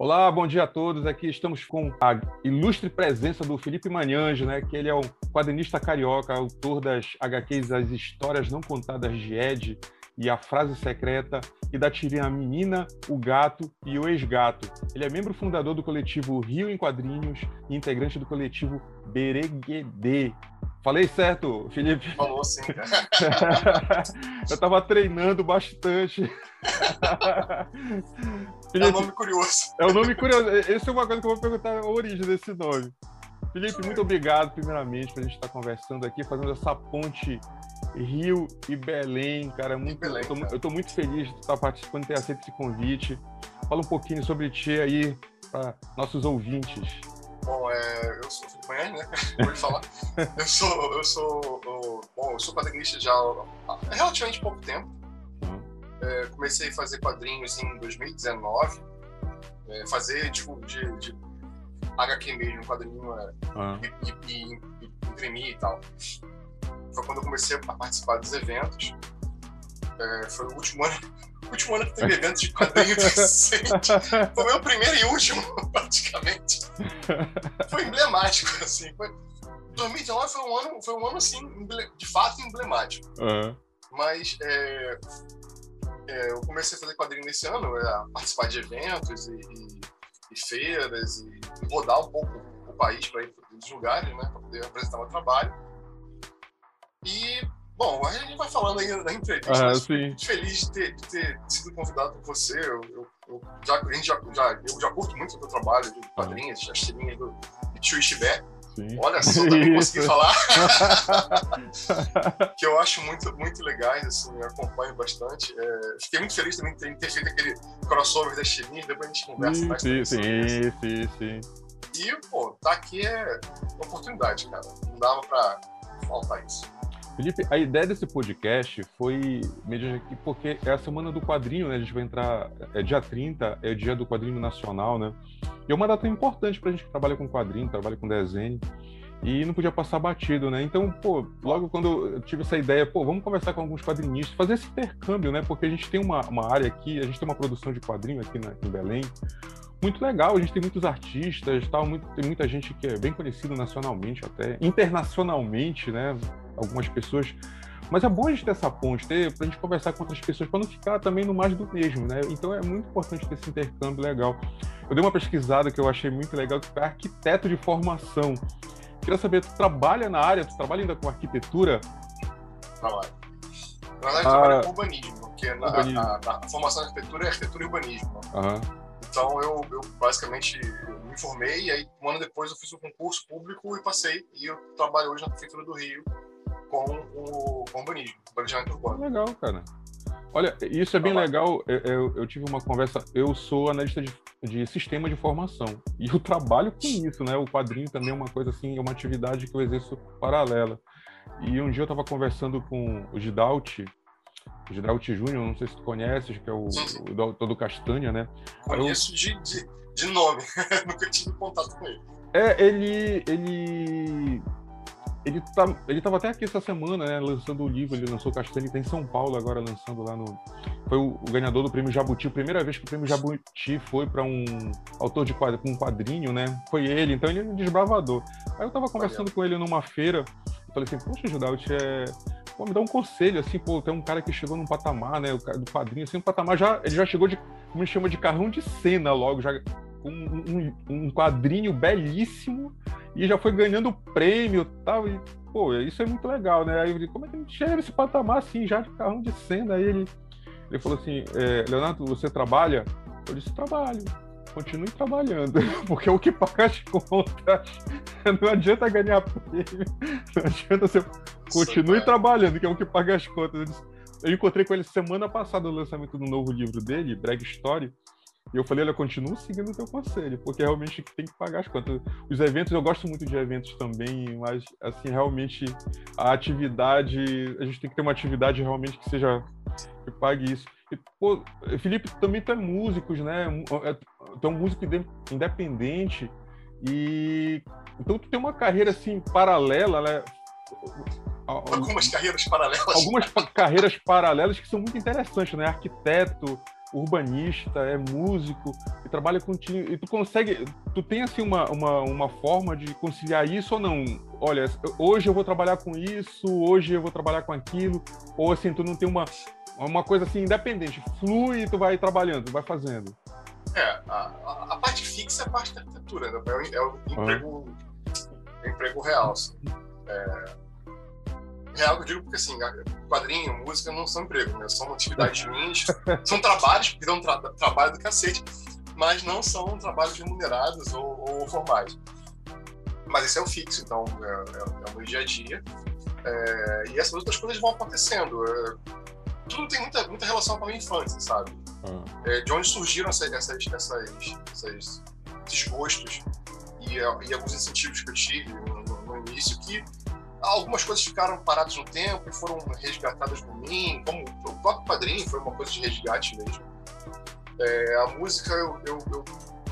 Olá, bom dia a todos. Aqui estamos com a ilustre presença do Felipe Manhanjo, né? Que ele é um quadrinista carioca, autor das HQs As Histórias Não Contadas de Ed e A Frase Secreta e da tirinha A Menina, o Gato e o Ex-Gato. Ele é membro fundador do coletivo Rio em Quadrinhos e integrante do coletivo Bereguedê. Falei certo, Felipe? Falou sim. Eu estava treinando bastante. Felipe, é um nome curioso. É um nome curioso. Essa é uma coisa que eu vou perguntar a origem desse nome. Felipe, muito obrigado, primeiramente, por a gente estar conversando aqui, fazendo essa ponte Rio e Belém, cara. Muito, Belém, eu, tô, eu tô muito feliz de estar participando e ter aceito esse convite. Fala um pouquinho sobre ti aí para nossos ouvintes. Bom, é, eu sou Felipe Manhã, né? Pode falar. eu sou, eu sou, eu, bom, eu sou quadrinista já há relativamente pouco tempo. Uhum. É, comecei a fazer quadrinhos em 2019. É, fazer, tipo, de, de HQ mesmo, quadrinho, é, uhum. e, e, e, imprimir e tal. Foi quando eu comecei a participar dos eventos. É, foi o último ano o último ano que teve evento de quadrinho decente. Foi o meu primeiro e último, praticamente. Foi emblemático, assim. Foi... 2019 foi um ano, foi um ano assim, de fato emblemático. Uhum. Mas é, é, eu comecei a fazer quadrinho nesse ano, é, a participar de eventos e, e, e feiras e rodar um pouco o país para ir para os lugares, né, para poder apresentar meu trabalho. E Bom, a gente vai falando aí da entrevista. Ah, sim. feliz de ter, de ter, sido convidado por você. Eu, eu, eu já, a gente já, já, eu já curto muito o teu trabalho de quadrinhos, as tirinhas do Tio Ishibé. Olha só, também consegui falar. que eu acho muito, muito legais, assim, eu acompanho bastante. É, fiquei muito feliz também de ter feito aquele crossover das tirinhas, depois a gente conversa sim, mais. Sim, sim, sim, sim. E, pô, tá aqui é uma oportunidade, cara. Não dava pra faltar isso. Felipe, a ideia desse podcast foi porque é a semana do quadrinho, né? A gente vai entrar, é dia 30, é dia do quadrinho nacional, né? E é uma data importante pra gente que trabalha com quadrinho, trabalha com desenho. E não podia passar batido, né? Então, pô, logo quando eu tive essa ideia, pô, vamos conversar com alguns quadrinistas, fazer esse intercâmbio, né? Porque a gente tem uma, uma área aqui, a gente tem uma produção de quadrinho aqui na, em Belém, muito legal. A gente tem muitos artistas, tal, muito, tem muita gente que é bem conhecido nacionalmente até, internacionalmente, né? algumas pessoas. Mas é bom a gente ter essa ponte, ter, pra gente conversar com outras pessoas, para não ficar também no mais do mesmo, né? Então é muito importante ter esse intercâmbio legal. Eu dei uma pesquisada que eu achei muito legal, que é arquiteto de formação. Queria saber, tu trabalha na área, tu trabalha ainda com arquitetura? Trabalho. Na verdade, ah, trabalho com urbanismo, porque na, urbanismo. A, a, a, formação de arquitetura é arquitetura e urbanismo. Uhum. Então eu, eu basicamente me formei e aí um ano depois eu fiz um concurso público e passei e eu trabalho hoje na prefeitura do Rio com o com urbanismo, planejamento urbano. Legal, cara. Olha, isso é bem legal. Eu, eu, eu, tive uma conversa. Eu sou analista de, de, sistema de formação e eu trabalho com isso, né? O quadrinho também é uma coisa assim, é uma atividade que eu exerço paralela. E um dia eu estava conversando com o Gidalt, o Gidalt Júnior, não sei se tu conheces, que é o, o, o do Castanha, né? Conheço eu... de, de, de nome, nunca tive contato com ele. É, ele, ele ele tá, ele tava até aqui essa semana, né, lançando o livro, ele lançou Castanho, ele tá em São Paulo agora lançando lá no foi o, o ganhador do prêmio Jabuti, a primeira vez que o prêmio Jabuti foi para um autor de quadro, um quadrinho, né? Foi ele, então ele é um desbravador. Aí eu tava conversando com ele numa feira, eu falei assim: "Poxa, Judalt, é Pô, me dá um conselho, assim, pô, tem um cara que chegou num patamar, né, do quadrinho, assim, um patamar já, ele já chegou de, como chama, de carrão de cena logo, já com um, um, quadrinho belíssimo e já foi ganhando prêmio tal, e pô, isso é muito legal, né? Aí eu falei, como é que a gente chega nesse patamar assim, já de carrão de cena? Aí ele, ele falou assim, é, Leonardo, você trabalha? Eu disse, trabalho. Continue trabalhando, porque é o que paga as contas. Não adianta ganhar prêmio, não adianta você continue trabalhando, que é o que paga as contas. Eu encontrei com ele semana passada no lançamento do novo livro dele, Brag Story, e eu falei, olha, continuo seguindo o teu conselho, porque realmente tem que pagar as contas. Os eventos, eu gosto muito de eventos também, mas, assim, realmente a atividade, a gente tem que ter uma atividade realmente que seja, que pague isso. Pô, Felipe, também tu é músico, né? É, tu é um músico independente e... Então tu tem uma carreira, assim, paralela, né? Algumas carreiras paralelas. Algumas carreiras paralelas que são muito interessantes, né? Arquiteto, urbanista, é músico e trabalha com e tu consegue, tu tem assim uma, uma, uma forma de conciliar isso ou não? Olha, hoje eu vou trabalhar com isso, hoje eu vou trabalhar com aquilo, ou assim, tu não tem uma, uma coisa assim independente, flui e tu vai trabalhando, vai fazendo. É, a, a parte fixa é a parte da arquitetura, né? é, o, é emprego, uhum. emprego real. Assim. É, real eu digo porque assim, quadrinho, música não são empregos, né? São atividades ruins, são trabalhos que dão tra trabalho do cacete, mas não são trabalhos remunerados ou, ou formais. Mas esse é o fixo, então é, é, é o meu dia a dia. É, e essas outras coisas vão acontecendo. É, tudo tem muita, muita relação com a minha infância, sabe? Uhum. de onde surgiram essas, essas, essas, essas esses gostos e, e, alguns incentivos que eu tive no, no, no início que algumas coisas ficaram paradas no tempo e foram resgatadas por mim, como o próprio padrinho foi uma coisa de resgate mesmo. É, a música eu, eu, eu,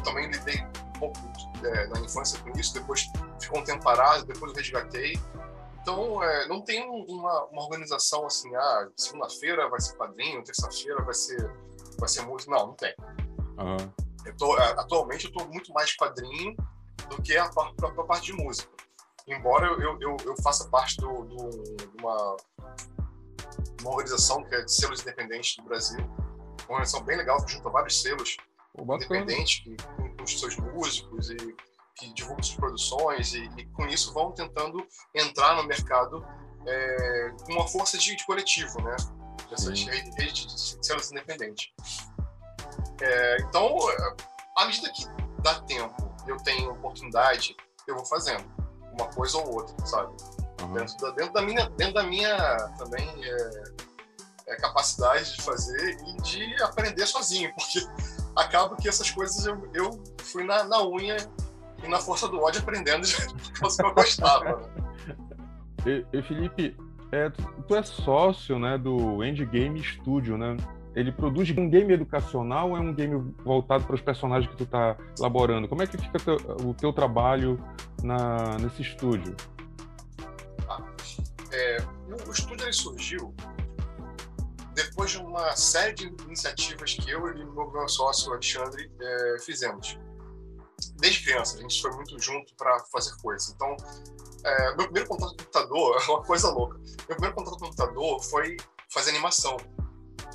também lidei um pouco é, na infância com isso, depois ficou um tempo parado, depois eu resgatei. Então, é, não tem uma, uma, organização assim, ah, segunda-feira vai ser padrinho, terça-feira vai ser, vai ser música. Não, não tem. Uhum. Eu tô, é, atualmente eu estou muito mais padrinho do que a própria parte de música embora eu, eu, eu faça parte de uma, uma organização que é de selos independentes do Brasil, uma organização bem legal que junta vários selos independentes que, com, com, os seus músicos e que divulgam suas produções e, e com isso vão tentando entrar no mercado é, com uma força de, de coletivo, né? Dessas redes de selos independentes. É, então, à medida que dá tempo, eu tenho oportunidade, eu vou fazendo uma coisa ou outra, sabe? Uhum. Dentro, da, dentro, da, minha, dentro da minha também é, é, capacidade de fazer e de aprender sozinho, porque acaba que essas coisas eu, eu fui na, na unha e na força do ódio aprendendo por causa que eu gostava. Né? E, e, Felipe, é, tu é sócio né, do Endgame Studio, né? ele produz um game educacional ou é um game voltado para os personagens que tu está elaborando? Como é que fica teu, o teu trabalho na, nesse estúdio? Ah, é, o estúdio ele surgiu depois de uma série de iniciativas que eu e o meu sócio Alexandre é, fizemos. Desde criança, a gente foi muito junto para fazer coisas. Então, é, meu primeiro contato com o computador é uma coisa louca. Meu primeiro contato com o computador foi fazer animação.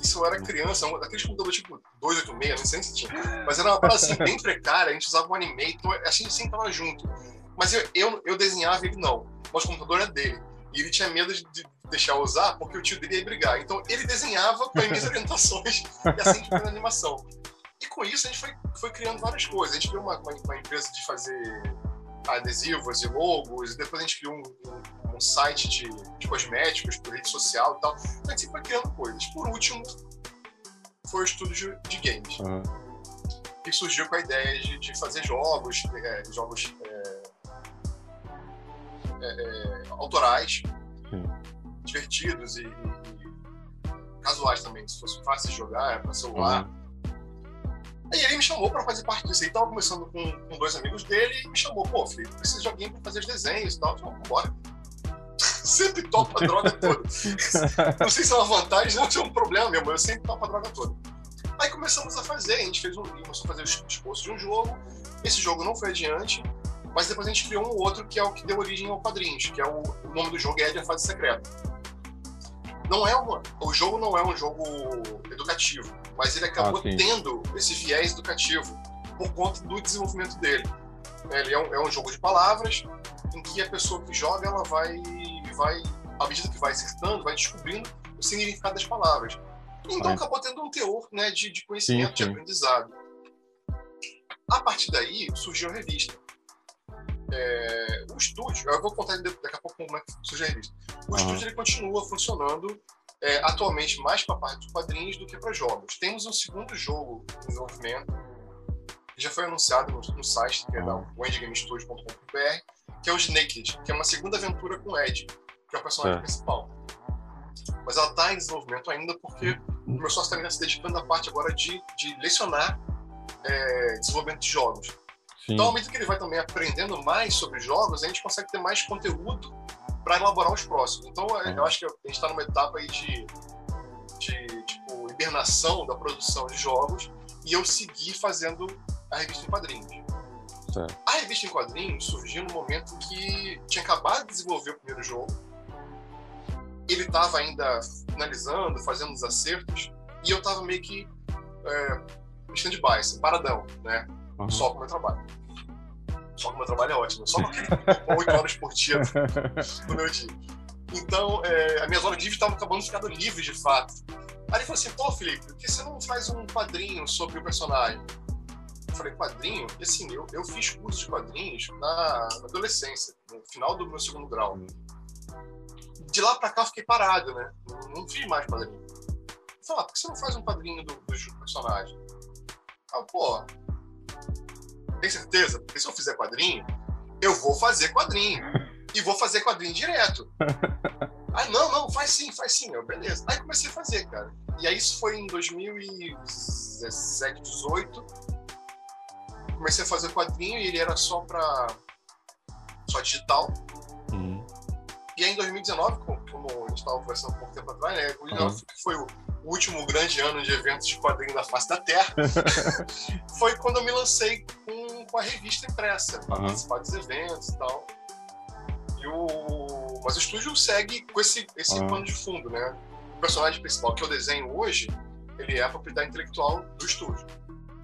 Isso eu era criança, aqueles computadores tipo 286, não sei se tinha. Mas era uma parada assim, bem precária, a gente usava o Animator, a gente sempre tava junto. Mas eu, eu, eu desenhava ele não. Mas o computador era dele. E ele tinha medo de deixar eu usar porque o tio dele ia brigar. Então ele desenhava com as minhas orientações e assim a gente fez a animação. E com isso a gente foi, foi criando várias coisas. A gente criou uma, uma, uma empresa de fazer adesivos e logos, e depois a gente criou um, um um site de, de cosméticos, por rede social e tal. A gente sempre foi criando coisas. Por último, foi o estúdio de games. Uhum. Que surgiu com a ideia de, de fazer jogos, é, jogos é, é, é autorais, Sim. divertidos e, e, casuais também, se fosse fácil de jogar, para celular. Uhum. Aí ele me chamou para fazer parte disso. Ele tava começando com, com, dois amigos dele e me chamou, pô, Felipe, preciso de alguém para fazer os desenhos e tal. Eu falei, bora sempre topo a droga toda. Não sei se é uma vantagem ou se é um problema mesmo, eu sempre topo a droga toda. Aí começamos a fazer, a gente fez um, começou a fazer o esboço de um jogo. Esse jogo não foi adiante, mas depois a gente criou um outro que é o que deu origem ao Quadrinhos, que é o, o nome do jogo é a Fase Secreta. Não é uma, o jogo não é um jogo educativo, mas ele acabou ah, tendo esse viés educativo por conta do desenvolvimento dele. Ele é um, é um jogo de palavras em que a pessoa que joga ela vai vai, à medida que vai acertando, vai descobrindo o significado das palavras. Então Ai. acabou tendo um teor né, de, de conhecimento, sim, sim. de aprendizado. A partir daí surgiu a revista. É, o estúdio, eu vou contar daqui a pouco como é que surgiu a revista. O uhum. estúdio ele continua funcionando é, atualmente mais para a parte dos quadrinhos do que para jogos. Temos um segundo jogo em desenvolvimento que já foi anunciado no, no site, que é da wendygamestudio.com.br, que é o Snaked, que é uma segunda aventura com Ed que é o personagem é. principal. Mas ela está em desenvolvimento ainda porque o meu sócio está se dedicando à parte agora de, de lecionar é, desenvolvimento de jogos. Sim. Então, ao medida que ele vai também aprendendo mais sobre jogos, a gente consegue ter mais conteúdo para elaborar os próximos. Então, é. eu acho que a gente está numa etapa aí de, de tipo, hibernação da produção de jogos e eu segui fazendo a revista em quadrinhos. A revista em quadrinhos surgiu no momento que tinha acabado de desenvolver o primeiro jogo. Ele estava ainda finalizando, fazendo os acertos, e eu estava meio que é, stand-by, assim, paradão, né? Uhum. Só com o meu trabalho. Só com o meu trabalho é ótimo, só oito horas por dia do meu dia. Então, é, as minhas horas livres estavam acabando ficando livres de fato. Aí ele falou assim: pô, Felipe, por que você não faz um quadrinho sobre o personagem? Eu falei: quadrinho? E assim, eu, eu fiz curso de quadrinhos na, na adolescência, no final do meu segundo grau. De lá pra cá eu fiquei parado, né? Não, não fiz mais quadrinho. Eu falei: ah, por que você não faz um quadrinho do, do personagem? Ah, pô, tem certeza? Porque se eu fizer quadrinho, eu vou fazer quadrinho. E vou fazer quadrinho direto. Aí, não, não, faz sim, faz sim. Eu, beleza. Aí comecei a fazer, cara. E aí isso foi em 2017, 18. Comecei a fazer quadrinho e ele era só pra. só digital. Uhum. E aí em 2019, como a gente estava conversando um pouco tempo atrás, né? Uhum. foi o último grande ano de eventos de quadrinho da face da Terra. foi quando eu me lancei com, com a revista impressa, para uhum. participar dos eventos e tal. E o... Mas o estúdio segue com esse, esse uhum. pano de fundo, né? O personagem principal que eu desenho hoje, ele é a propriedade intelectual do estúdio.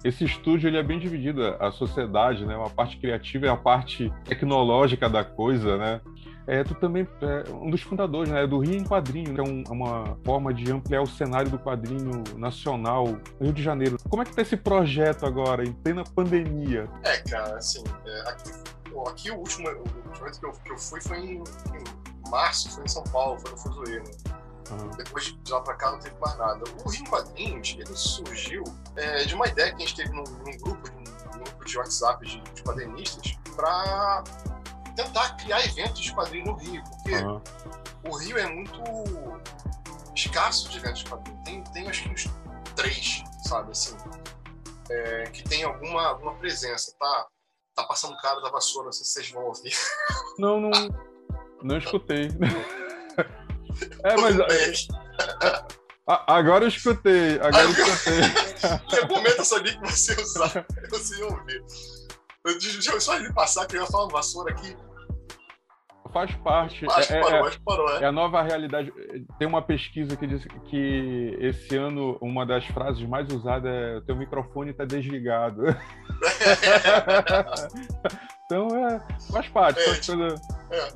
Esse estúdio ele é bem dividido, a sociedade, né? Uma parte criativa e a parte tecnológica da coisa, né? É, tu também é um dos fundadores né, do Rio em Quadrinho, que é um, uma forma de ampliar o cenário do quadrinho nacional Rio de Janeiro. Como é que tá esse projeto agora, em plena pandemia? É, cara, assim, é, aqui aqui o último, o último que eu, que eu fui foi em, em, março, foi em São Paulo, foi no Fuzuê, né? Uhum. Depois de lá pra cá não teve mais nada. O Rio Quadrinhos, ele surgiu é, de uma ideia que a gente teve num, num grupo, num, grupo de WhatsApp de, de quadrinistas, para tentar criar eventos de quadrinho no Rio, porque uhum. o Rio é muito escasso de eventos de quadrinho. Tem, tem acho que uns três, sabe, assim, é, que tem alguma, alguma presença, tá? Tá passando um cara da vassoura, não sei se vocês vão ouvir. Não, não, não escutei. É, mas. agora eu escutei, agora eu escutei. em algum momento eu sabia que você ia usar, você ia ouvir. Deixa eu só ele passar, que eu ia falar vassoura aqui. Faz parte. Acho que é, parou, é, acho que parou, é. é a nova realidade. Tem uma pesquisa que diz que esse ano uma das frases mais usadas é teu microfone está desligado. então é, faz parte. É, coisa, é.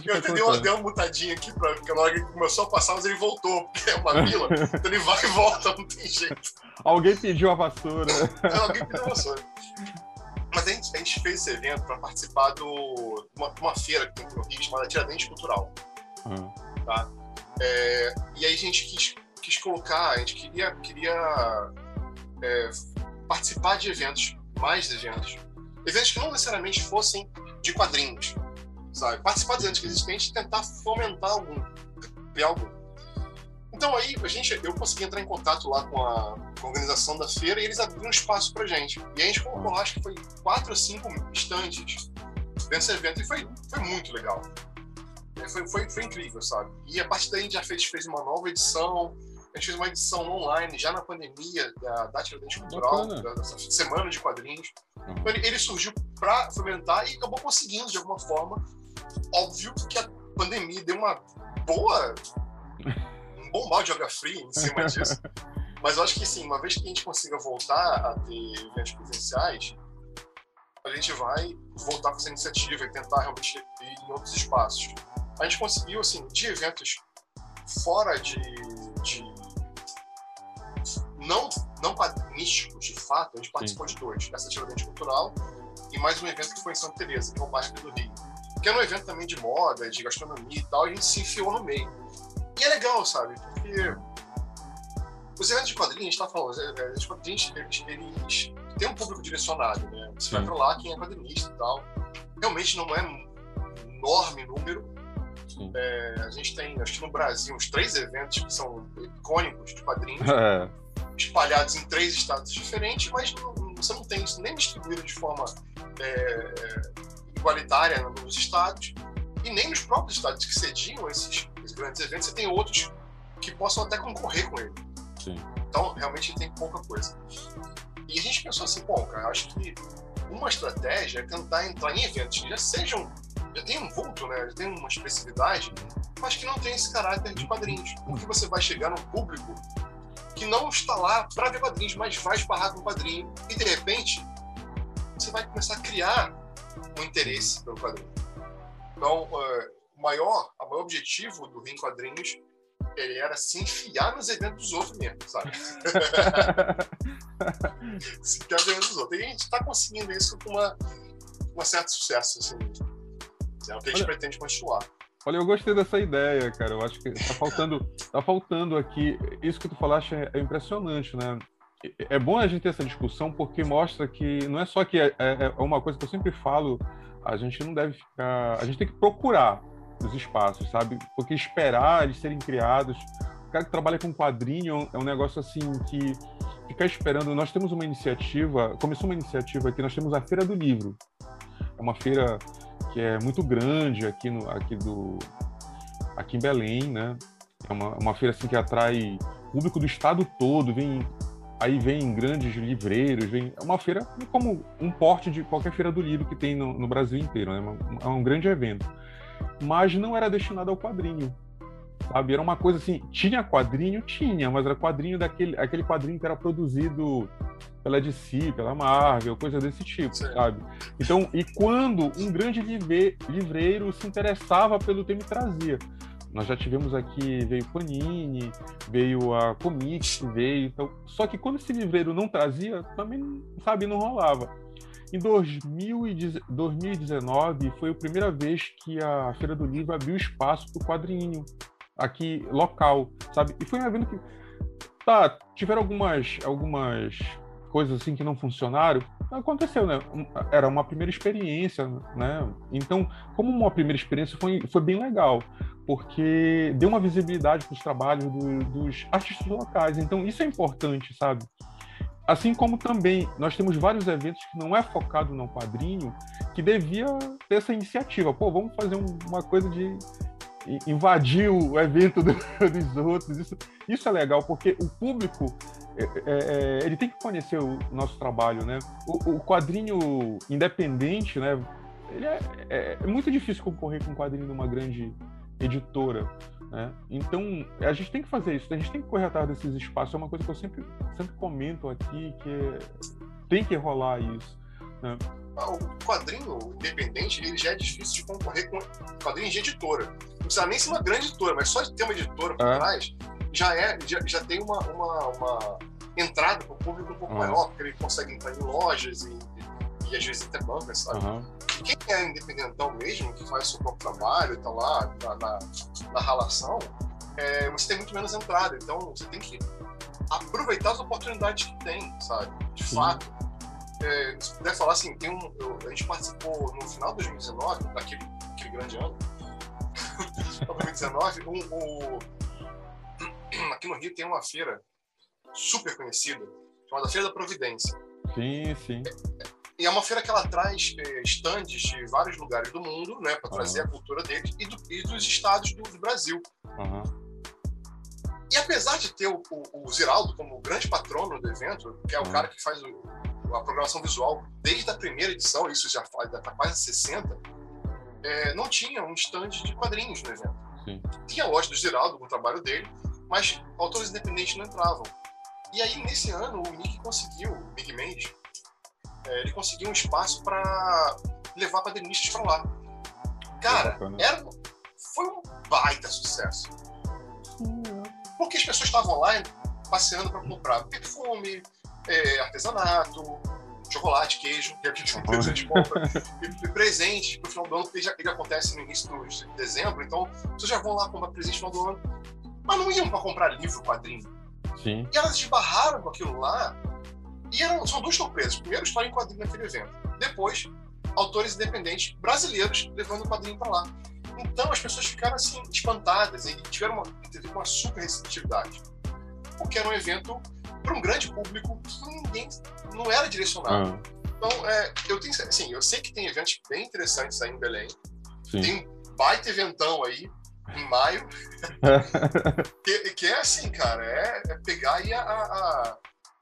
Que eu dei uma, dei uma mutadinha aqui, pra, porque na hora que começou a passar, mas ele voltou, porque é uma vila, então ele vai e volta, não tem jeito. Alguém pediu a vassoura. Alguém pediu a vassoura. Mas a gente, a gente fez esse evento para participar de uma, uma, feira que tem no Rio chamada Tiradentes Cultural. Uhum. Tá? É, e aí a gente quis, quis colocar, a gente queria, queria é, participar de eventos, mais eventos. Eventos que não necessariamente fossem de quadrinhos, sabe? Participar dos eventos existentes e tentar fomentar algum, criar algum. Então aí a gente, eu consegui entrar em contato lá com a, com a organização da feira e eles abriram espaço pra gente. E a gente colocou lá, acho que foi quatro ou cinco estantes desse evento e foi, foi muito legal. Foi, foi, foi incrível, sabe? E a partir daí a gente já fez, fez uma nova edição, a gente fez uma edição online já na pandemia da, da Tiradentes Cultural, da, dessa semana de quadrinhos. Uhum. Então, ele, ele surgiu para fomentar e acabou conseguindo de alguma forma. Óbvio que a pandemia deu uma boa bom balde de água fria em cima disso. Mas eu acho que sim, uma vez que a gente consiga voltar a ter eventos presenciais, a gente vai voltar com essa iniciativa e tentar realmente ir em outros espaços. A gente conseguiu, assim, de eventos fora de, de não, não quadrinísticos, de fato, a gente participou Sim. de dois. Essa Tiradentes Cultural e mais um evento que foi em Santa Teresa, que é o bairro do Rio. Que era um evento também de moda, de gastronomia e tal, e a gente se enfiou no meio. E é legal, sabe? Porque os eventos de quadrinhos, a gente tá falando, os eventos de quadrinhos, eles, eles têm um público direcionado, né? Você Sim. vai pra lá, quem é quadrinista e tal. Realmente não é um enorme número. É, a gente tem, acho que no Brasil, uns três eventos que são icônicos de quadrinhos, é. espalhados em três estados diferentes, mas não, você não tem isso nem distribuído de forma é, igualitária nos estados e nem nos próprios estados que cediam esses, esses grandes eventos. Você tem outros que possam até concorrer com ele. Sim. Então, realmente tem pouca coisa. E a gente pensou assim, bom, cara, acho que uma estratégia é tentar entrar em eventos que já sejam, já tem um vulto, né? Já tem uma expressividade, mas que não tem esse caráter de quadrinhos. Porque você vai chegar num público que não está lá para ver quadrinhos, mas vai esbarrar com quadrinho e de repente você vai começar a criar um interesse pelo quadrinho. Então, uh, o maior, o maior objetivo do Rim Quadrinhos ele era se enfiar nos eventos dos outros mesmo, sabe? se enfiar nos eventos dos outros. E a gente está conseguindo isso com uma, uma certo sucesso, assim. É o que a gente Olha... pretende continuar. Olha, eu gostei dessa ideia, cara. Eu acho que tá faltando, tá faltando aqui. Isso que tu falaste é, é impressionante, né? É bom a gente ter essa discussão porque mostra que não é só que é, é, é uma coisa que eu sempre falo. A gente não deve ficar. A gente tem que procurar os espaços, sabe? Porque esperar eles serem criados. O cara que trabalha com quadrinho é um negócio assim que ficar esperando. Nós temos uma iniciativa, começou uma iniciativa aqui, nós temos a Feira do Livro. É uma feira que é muito grande aqui, no, aqui, do, aqui em Belém, né? É uma, uma feira assim, que atrai público do estado todo, vem aí vem grandes livreiros, vem é uma feira como um porte de qualquer feira do livro que tem no, no Brasil inteiro, né? É um grande evento mas não era destinado ao quadrinho. Sabe? Era uma coisa assim, tinha quadrinho? Tinha, mas era quadrinho daquele aquele quadrinho que era produzido pela DC, pela Marvel, coisa desse tipo, Sim. sabe? Então, e quando um grande livre, livreiro se interessava pelo tema e trazia. Nós já tivemos aqui, veio Panini, veio a Comics, veio. Então, só que quando esse livreiro não trazia, também, sabe, não rolava. Em 2019 foi a primeira vez que a Feira do Livro abriu espaço para o quadrinho aqui local, sabe? E foi um evento que tá, tiveram algumas algumas coisas assim que não funcionaram. Aconteceu, né? Era uma primeira experiência, né? Então, como uma primeira experiência foi, foi bem legal, porque deu uma visibilidade para os trabalhos do, dos artistas locais. Então, isso é importante, sabe? Assim como também nós temos vários eventos que não é focado no quadrinho, que devia ter essa iniciativa. Pô, vamos fazer uma coisa de invadir o evento do, dos outros. Isso, isso é legal, porque o público é, é, é, ele tem que conhecer o nosso trabalho, né? O, o quadrinho independente, né? Ele é, é, é muito difícil concorrer com um quadrinho de uma grande editora. Né? Então, a gente tem que fazer isso, a gente tem que correr atrás desses espaços. É uma coisa que eu sempre, sempre comento aqui, que tem que rolar isso. Né? O quadrinho independente ele já é difícil de concorrer com quadrinho de editora. Não precisa nem ser uma grande editora, mas só de ter uma editora por é. trás já, é, já, já tem uma, uma, uma entrada para o público um pouco uhum. maior, porque ele consegue entrar em lojas e, e, e às vezes até bancas, sabe? Uhum quem é independentão mesmo, que faz o seu próprio trabalho, está lá na, na, na ralação, é, você tem muito menos entrada. Então, você tem que aproveitar as oportunidades que tem, sabe? De fato. É, se puder falar assim, tem um, eu, a gente participou no final de 2019, daquele, daquele grande ano, 2019, um, um, aqui no Rio tem uma feira super conhecida, chamada Feira da Providência. Sim, sim. E é uma feira que ela traz é, estandes de vários lugares do mundo, né, para trazer uhum. a cultura deles e, do, e dos estados do, do Brasil. Uhum. E apesar de ter o, o, o, Ziraldo como grande patrono do evento, que é o uhum. cara que faz o, a programação visual desde a primeira edição, isso já faz tá quase 60, é, não tinha um stand de quadrinhos no evento. Sim. Tinha a loja do Ziraldo com o trabalho dele, mas autores independentes não entravam. E aí, nesse ano, o Nick conseguiu, o Big Mendes, é, ele conseguiu um espaço para levar quadrinistas para lá. Cara, era, foi um baita sucesso. Porque as pessoas estavam lá passeando para comprar perfume, é, artesanato, chocolate, queijo, que é o que a gente compra, e, e presente pro final do ano, porque já, ele acontece no início de dezembro, então vocês já vão lá comprar presente no final do ano. Mas não iam para comprar livro, quadrinho. Sim. E elas esbarraram com aquilo lá e eram, são duas surpresas. Primeiro, história em quadrinho naquele evento. Depois, autores independentes brasileiros levando o quadrinho para lá. Então, as pessoas ficaram assim, espantadas e tiveram uma, teve uma super receptividade. Porque era um evento para um grande público que ninguém não era direcionado. Ah. Então, é, eu tenho assim, eu sei que tem eventos bem interessantes aí em Belém. Sim. Tem um baita eventão aí, em maio. que, que, é assim, cara, é, é pegar aí a, a,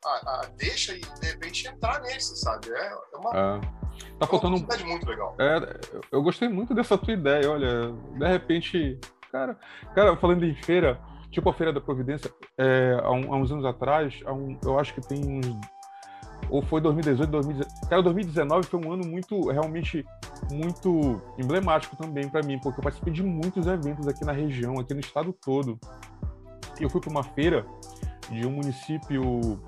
a, a, deixa e de repente entrar nesse, sabe? É, é uma. É. Tá faltando um. muito legal. É, eu gostei muito dessa tua ideia, olha. De repente, cara, cara, falando em feira, tipo a Feira da Providência, é, há, um, há, uns anos atrás, um, eu acho que tem uns ou foi 2018, 2019. Cara, 2019 foi um ano muito, realmente, muito emblemático também para mim, porque eu participei de muitos eventos aqui na região, aqui no estado todo. E eu fui para uma feira de um município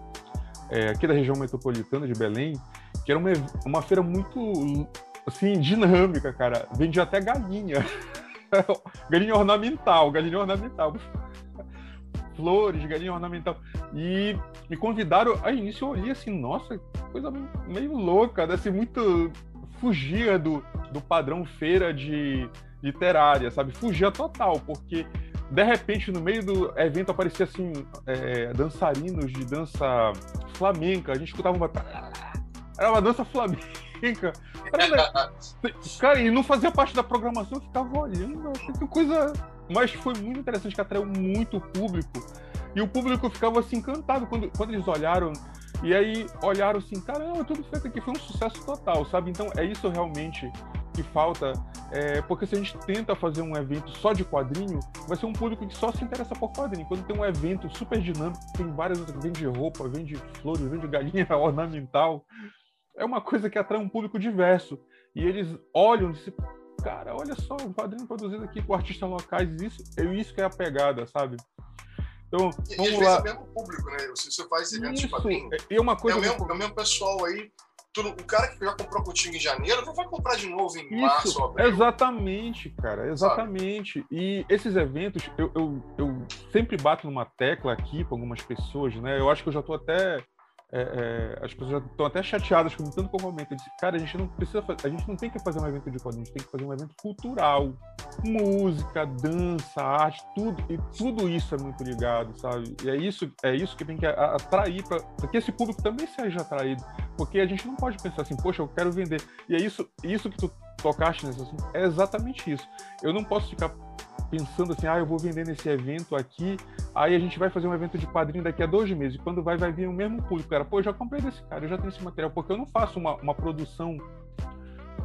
é, aqui da região metropolitana de Belém, que era uma, uma feira muito, assim, dinâmica, cara. Vendia até galinha. galinha ornamental, galinha ornamental flores, galinha ornamental. E me convidaram, a início eu olhei assim, nossa, coisa meio louca, né? assim, muito fugia do, do padrão feira de literária, sabe? Fugia total, porque de repente no meio do evento aparecia assim, é, dançarinos de dança flamenca, a gente escutava uma. Era uma dança flamenca. Cara, e não fazia parte da programação, eu ficava olhando, que coisa mas foi muito interessante que atraiu muito público. E o público ficava assim encantado quando, quando eles olharam. E aí olharam assim, caramba, tudo feito aqui foi um sucesso total, sabe? Então é isso realmente que falta. É, porque se a gente tenta fazer um evento só de quadrinho, vai ser um público que só se interessa por quadrinho. Quando tem um evento super dinâmico, tem várias outras, vende roupa, vende flores, vende galinha ornamental, é uma coisa que atrai um público diverso. E eles olham e se cara, olha só, um quadrinho produzido aqui com artistas locais, isso, é isso que é a pegada, sabe? Então, e, vamos e lá. é o mesmo público, né? Se você faz eventos de quadrinho, é, uma coisa é, o mesmo, é o mesmo pessoal aí tudo, o cara que já comprou contigo em janeiro não vai comprar de novo em Isso, março, abril. Exatamente, cara, exatamente. Sabe? E esses eventos, eu, eu, eu, sempre bato numa tecla aqui com algumas pessoas, né? Eu acho que eu já estou até é, é, as pessoas já estão até chateadas com tanto o momento. Eu disse, cara, a gente não precisa, a gente não tem que fazer um evento de quadrinhos, a gente tem que fazer um evento cultural, música, dança, arte, tudo e tudo isso é muito ligado, sabe? E é isso, é isso que tem que atrair para que esse público também seja atraído, porque a gente não pode pensar assim, poxa, eu quero vender. E é isso, isso que tu tocaste nesse assunto, é exatamente isso. Eu não posso ficar pensando assim, ah, eu vou vender nesse evento aqui, aí a gente vai fazer um evento de quadrinho daqui a dois meses, e quando vai, vai vir o mesmo público. Cara, pô, eu já comprei desse cara, eu já tenho esse material, porque eu não faço uma, uma produção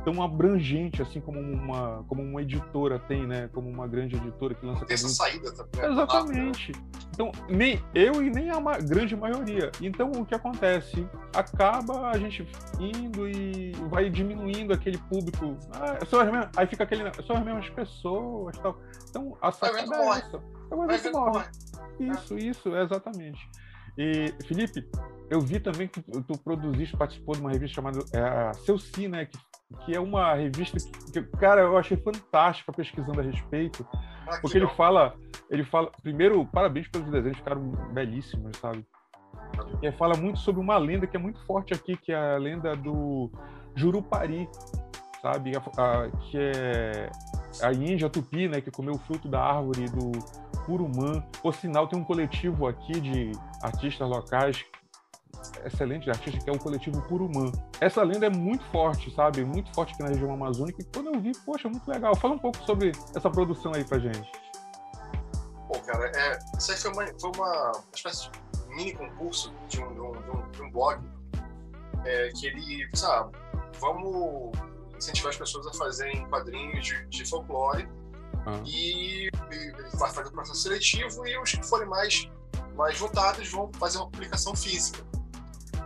tão abrangente assim como uma como uma editora tem, né? Como uma grande editora que lança. Tem essa saída também. Exatamente. Então nem eu e nem a grande maioria. Então o que acontece? Acaba a gente indo e vai diminuindo aquele público. Ah, são as mesmas, aí fica aquele são as mesmas pessoas, tal. Então a sacada é essa. O evento morre. Isso, isso, exatamente. E Felipe, eu vi também que tu produziste, participou de uma revista chamada é, Seu Si, né? Que, que é uma revista que, que, cara, eu achei fantástica pesquisando a respeito. Ah, porque ele fala, ele fala, primeiro, parabéns pelos desenhos, ficaram belíssimos, sabe? E fala muito sobre uma lenda que é muito forte aqui, que é a lenda do Jurupari, sabe? A, a, que é a Índia Tupi, né? Que comeu o fruto da árvore do Curumã. Por sinal, tem um coletivo aqui de artistas locais excelente artista, que é o coletivo Curumã. Essa lenda é muito forte, sabe? Muito forte aqui na região amazônica. E quando eu vi, poxa, muito legal. Fala um pouco sobre essa produção aí pra gente. Bom, cara, é, isso aí foi uma, foi uma espécie de mini concurso de um, de um, de um blog é, que ele, sabe, vamos incentivar as pessoas a fazerem quadrinhos de, de folclore ah. e, e vai fazer o processo seletivo e os que forem mais mais votados vão fazer uma publicação física.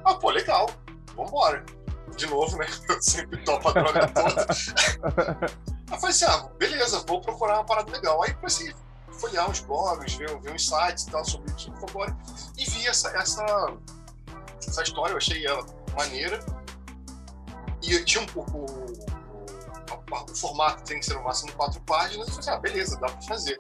Ah, pô, legal. Vambora. De novo, né? Eu sempre topo a droga toda. Aí falei assim, ah, beleza, vou procurar uma parada legal. Aí comecei a folhear uns blogs, ver, ver uns sites e tal sobre, sobre folclore. E vi essa, essa, essa história, eu achei ela maneira. E tinha um pouco. O, formato tem que ser no máximo quatro páginas. Eu falei assim, ah, beleza, dá pra fazer.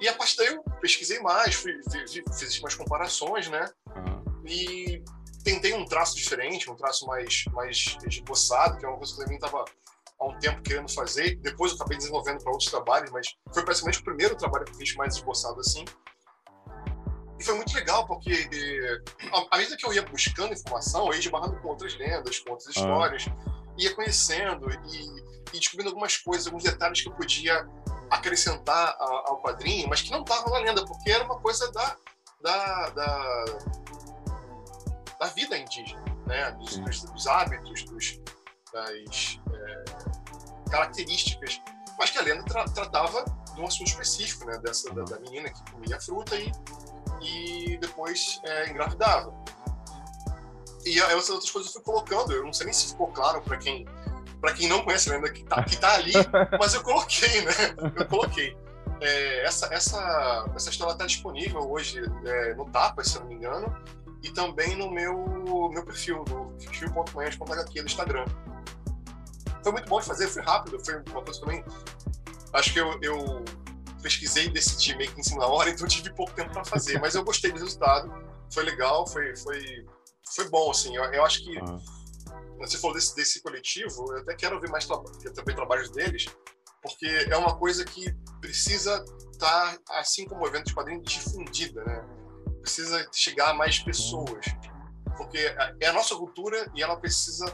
E a partir daí eu pesquisei mais, fui, fiz, fiz umas comparações, né? Uhum. E tentei um traço diferente, um traço mais, mais esboçado, que é uma coisa que eu também estava há um tempo querendo fazer. Depois eu acabei desenvolvendo para outros trabalhos, mas foi praticamente o primeiro trabalho que eu fiz mais esboçado assim. E foi muito legal, porque eh, à medida que eu ia buscando informação, eu ia esbarrando com outras lendas, com outras histórias, ia conhecendo e, e descobrindo algumas coisas, alguns detalhes que eu podia acrescentar ao quadrinho, mas que não estava na lenda, porque era uma coisa da, da, da, da vida indígena, né? dos, dos, dos hábitos, dos, das é, características, mas que a lenda tra tratava de um assunto específico, né? Dessa, da, da menina que comia fruta e, e depois é, engravidava. E essas outras coisas eu fui colocando, eu não sei nem se ficou claro para quem para quem não conhece a lenda que tá, que tá ali, mas eu coloquei, né? Eu coloquei. É, essa, essa, essa história está disponível hoje é, no Tapa, se eu não me engano, e também no meu, meu perfil, no perfil.manhas.hq do Instagram. Foi muito bom de fazer, foi rápido, foi uma coisa também. Acho que eu, eu pesquisei e decidi meio que em cima da hora, então tive pouco tempo para fazer, mas eu gostei do resultado, foi legal, foi, foi, foi bom, assim. Eu, eu acho que. Ah. Você falou desse, desse coletivo, eu até quero ouvir mais também trabalhos deles, porque é uma coisa que precisa estar, tá, assim como o evento de quadrinhos, difundida, né? Precisa chegar a mais pessoas, porque é a nossa cultura e ela precisa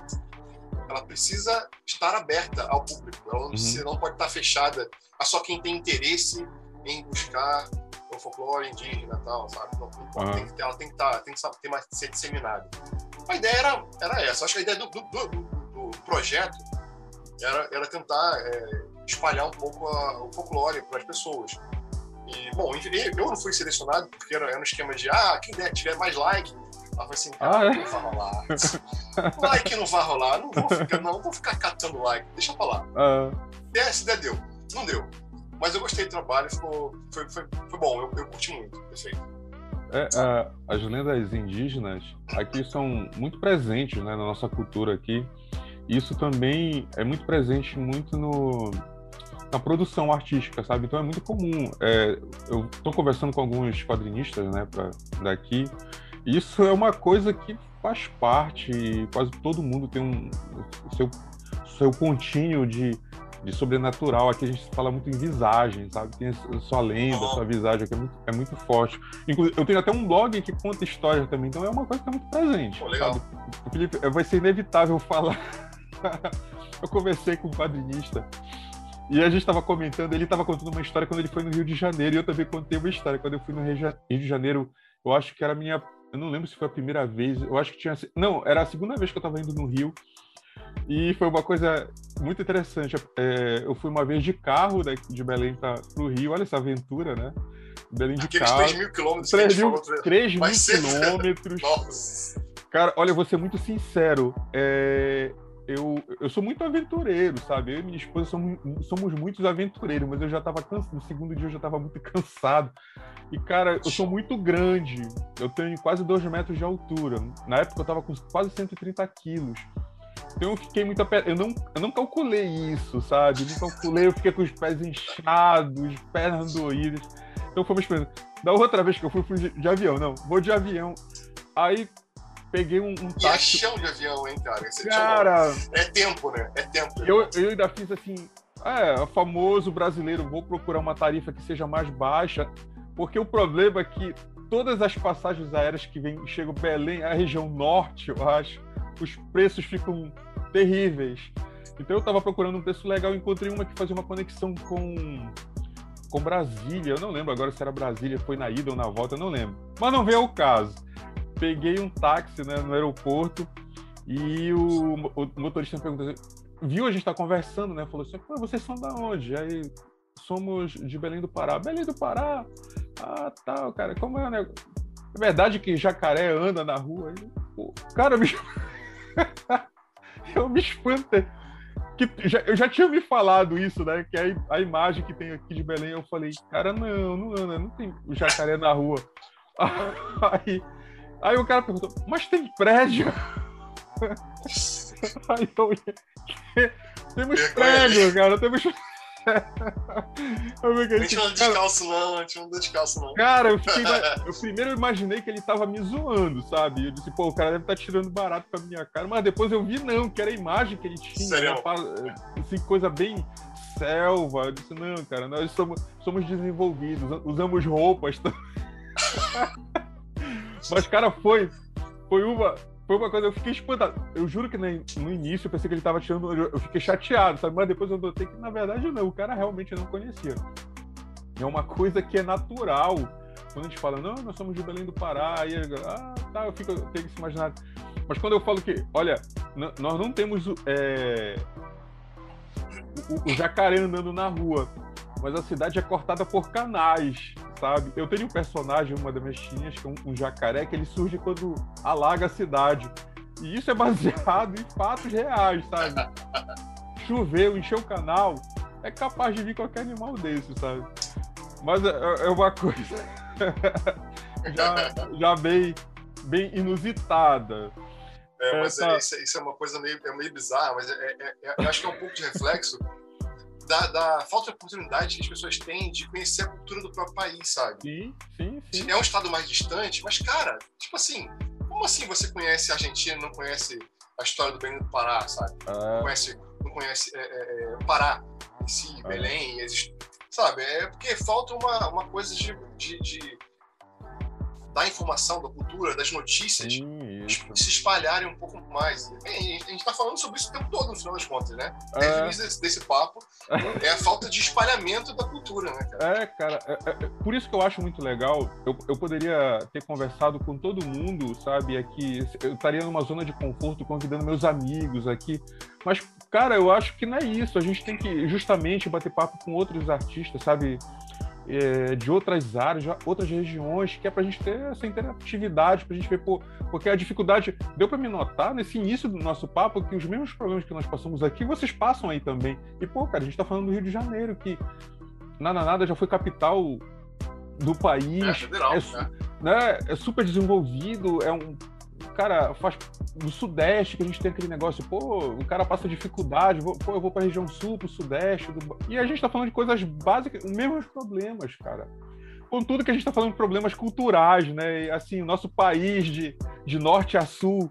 ela precisa estar aberta ao público. Ela não, precisa, uhum. não pode estar fechada a só quem tem interesse em buscar o folclore indígena tal, sabe? Não, não pode, uhum. tem que, ela tem que, estar, tem que ter mais, ser disseminada. A ideia era, era essa. Acho que a ideia do, do, do, do projeto era, era tentar é, espalhar um pouco a, o folclore para as pessoas. E, bom, eu não fui selecionado porque era, era um esquema de, ah, quem der, tiver mais like, ela falou assim, cara, ah, é? não vai rolar. like não vai rolar, não vou ficar, não, vou ficar catando like, deixa pra lá. Ah. E essa ideia deu, não deu. Mas eu gostei do trabalho, ficou, foi, foi, foi bom, eu, eu curti muito, perfeito. É, as lendas indígenas aqui são muito presentes né, na nossa cultura aqui. Isso também é muito presente muito no, na produção artística, sabe? Então é muito comum. É, eu estou conversando com alguns quadrinistas né, pra, daqui. Isso é uma coisa que faz parte, quase todo mundo tem um seu, seu pontinho de de sobrenatural. Aqui a gente fala muito em visagem, sabe? Tem a sua lenda, a sua visagem, que é muito, é muito forte. Inclusive, eu tenho até um blog que conta histórias também, então é uma coisa que é muito presente. Pô, legal. Sabe? Felipe, vai ser inevitável falar. eu conversei com um quadrinista e a gente estava comentando, ele estava contando uma história quando ele foi no Rio de Janeiro, e eu também contei uma história. Quando eu fui no Rio de Janeiro, eu acho que era a minha. Eu não lembro se foi a primeira vez, eu acho que tinha. Não, era a segunda vez que eu estava indo no Rio. E foi uma coisa muito interessante. É, eu fui uma vez de carro daqui de Belém para o Rio, olha essa aventura, né? Belém de Aqueles carro. 3 mil quilômetros. 3 mil, 3 mil quilômetros. Nossa. Cara, olha, eu vou ser muito sincero. É, eu, eu sou muito aventureiro, sabe? Eu e minha esposa somos, somos muitos aventureiros, mas eu já estava cansado. No segundo dia eu já estava muito cansado. E, cara, eu sou muito grande. Eu tenho quase 2 metros de altura. Na época eu estava com quase 130 quilos. Então eu fiquei muito apertado. Eu não, eu não calculei isso, sabe? Eu não calculei, eu fiquei com os pés inchados, pernas doídas. Então fomos pensando. Da outra vez que eu fui, fui de avião. Não, vou de avião. Aí peguei um, um táxi. E é chão de avião, hein, cara? Esse cara... É tempo, né? É tempo. Eu, eu ainda fiz assim, é, famoso brasileiro, vou procurar uma tarifa que seja mais baixa, porque o problema é que todas as passagens aéreas que vêm, chegam Belém, a região norte, eu acho, os preços ficam terríveis. Então eu estava procurando um preço legal, encontrei uma que fazia uma conexão com com Brasília. Eu não lembro agora se era Brasília, foi na ida ou na volta, eu não lembro. Mas não veio o caso. Peguei um táxi né, no aeroporto e o, o motorista me perguntou, viu a gente tá conversando, né? Falou assim, vocês são da onde? Aí somos de Belém do Pará. Belém do Pará? Ah, tá, cara. Como é negócio? É verdade que jacaré anda na rua? Aí, pô, cara, me... eu me espantei. Que já, eu já tinha me falado isso, né? Que a, a imagem que tem aqui de Belém, eu falei, cara, não, não anda, não tem jacaré na rua. Aí, aí o cara perguntou, mas tem prédio? Aí eu, temos prédio, cara, temos eu a gente não descalço, não, a gente não descalço, não. Cara, eu, fiquei, eu primeiro imaginei que ele tava me zoando, sabe? Eu disse, pô, o cara deve estar tá tirando barato com a minha cara, mas depois eu vi, não, que era a imagem que ele tinha. Né? Assim, coisa bem selva. Eu disse, não, cara, nós somos, somos desenvolvidos, usamos roupas. mas, cara, foi. Foi uma foi uma coisa, eu fiquei espantado. Eu juro que no início eu pensei que ele tava tirando. Eu fiquei chateado, sabe? Mas depois eu notei que, na verdade, não. O cara realmente não conhecia. É uma coisa que é natural. Quando a gente fala, não, nós somos de Belém do Pará, aí, ah, tá, eu fico, eu tenho que se imaginar. Mas quando eu falo que, olha, nós não temos é, o, o jacaré andando na rua, mas a cidade é cortada por canais, sabe? Eu tenho um personagem, uma das minhas que é um, um jacaré, que ele surge quando alaga a cidade. E isso é baseado em fatos reais, sabe? Choveu, encheu o canal, é capaz de vir qualquer animal desse, sabe? Mas é, é, é uma coisa já, já bem, bem inusitada. É, mas é, isso, isso, é uma coisa meio, é meio bizarra, mas é, é, é, eu acho que é um pouco de reflexo da, da, falta de oportunidade que as pessoas têm de conhecer a cultura do próprio país, sabe? Sim, sim, sim. É um estado mais distante, mas, cara, tipo assim, como assim você conhece a Argentina e não conhece a história do Belém do Pará, sabe? Não conhece, não conhece é, o Pará em si, Belém, existe, sabe? É porque falta uma, uma coisa de, de, de da informação, da cultura, das notícias Sim, se espalharem um pouco mais. Bem, a gente está falando sobre isso o tempo todo, no final das contas, né? É. Desse, desse papo é a falta de espalhamento da cultura, né, cara? É, cara, é, é, é, por isso que eu acho muito legal. Eu, eu poderia ter conversado com todo mundo, sabe? Aqui, eu estaria numa zona de conforto convidando meus amigos aqui. Mas, cara, eu acho que não é isso. A gente tem que justamente bater papo com outros artistas, sabe? É, de outras áreas, outras regiões, que é para a gente ter essa interatividade, para a gente ver, pô, porque a dificuldade, deu para me notar nesse início do nosso papo que os mesmos problemas que nós passamos aqui, vocês passam aí também. E, pô, cara, a gente está falando do Rio de Janeiro, que nada, nada já foi capital do país, é, federal, é, né? né? é super desenvolvido, é um cara, faz no Sudeste que a gente tem aquele negócio, pô, o cara passa dificuldade, vou, pô, eu vou pra região sul, pro Sudeste, do... e a gente tá falando de coisas básicas, os mesmos problemas, cara. Contudo que a gente tá falando de problemas culturais, né? E, assim, o nosso país de, de norte a sul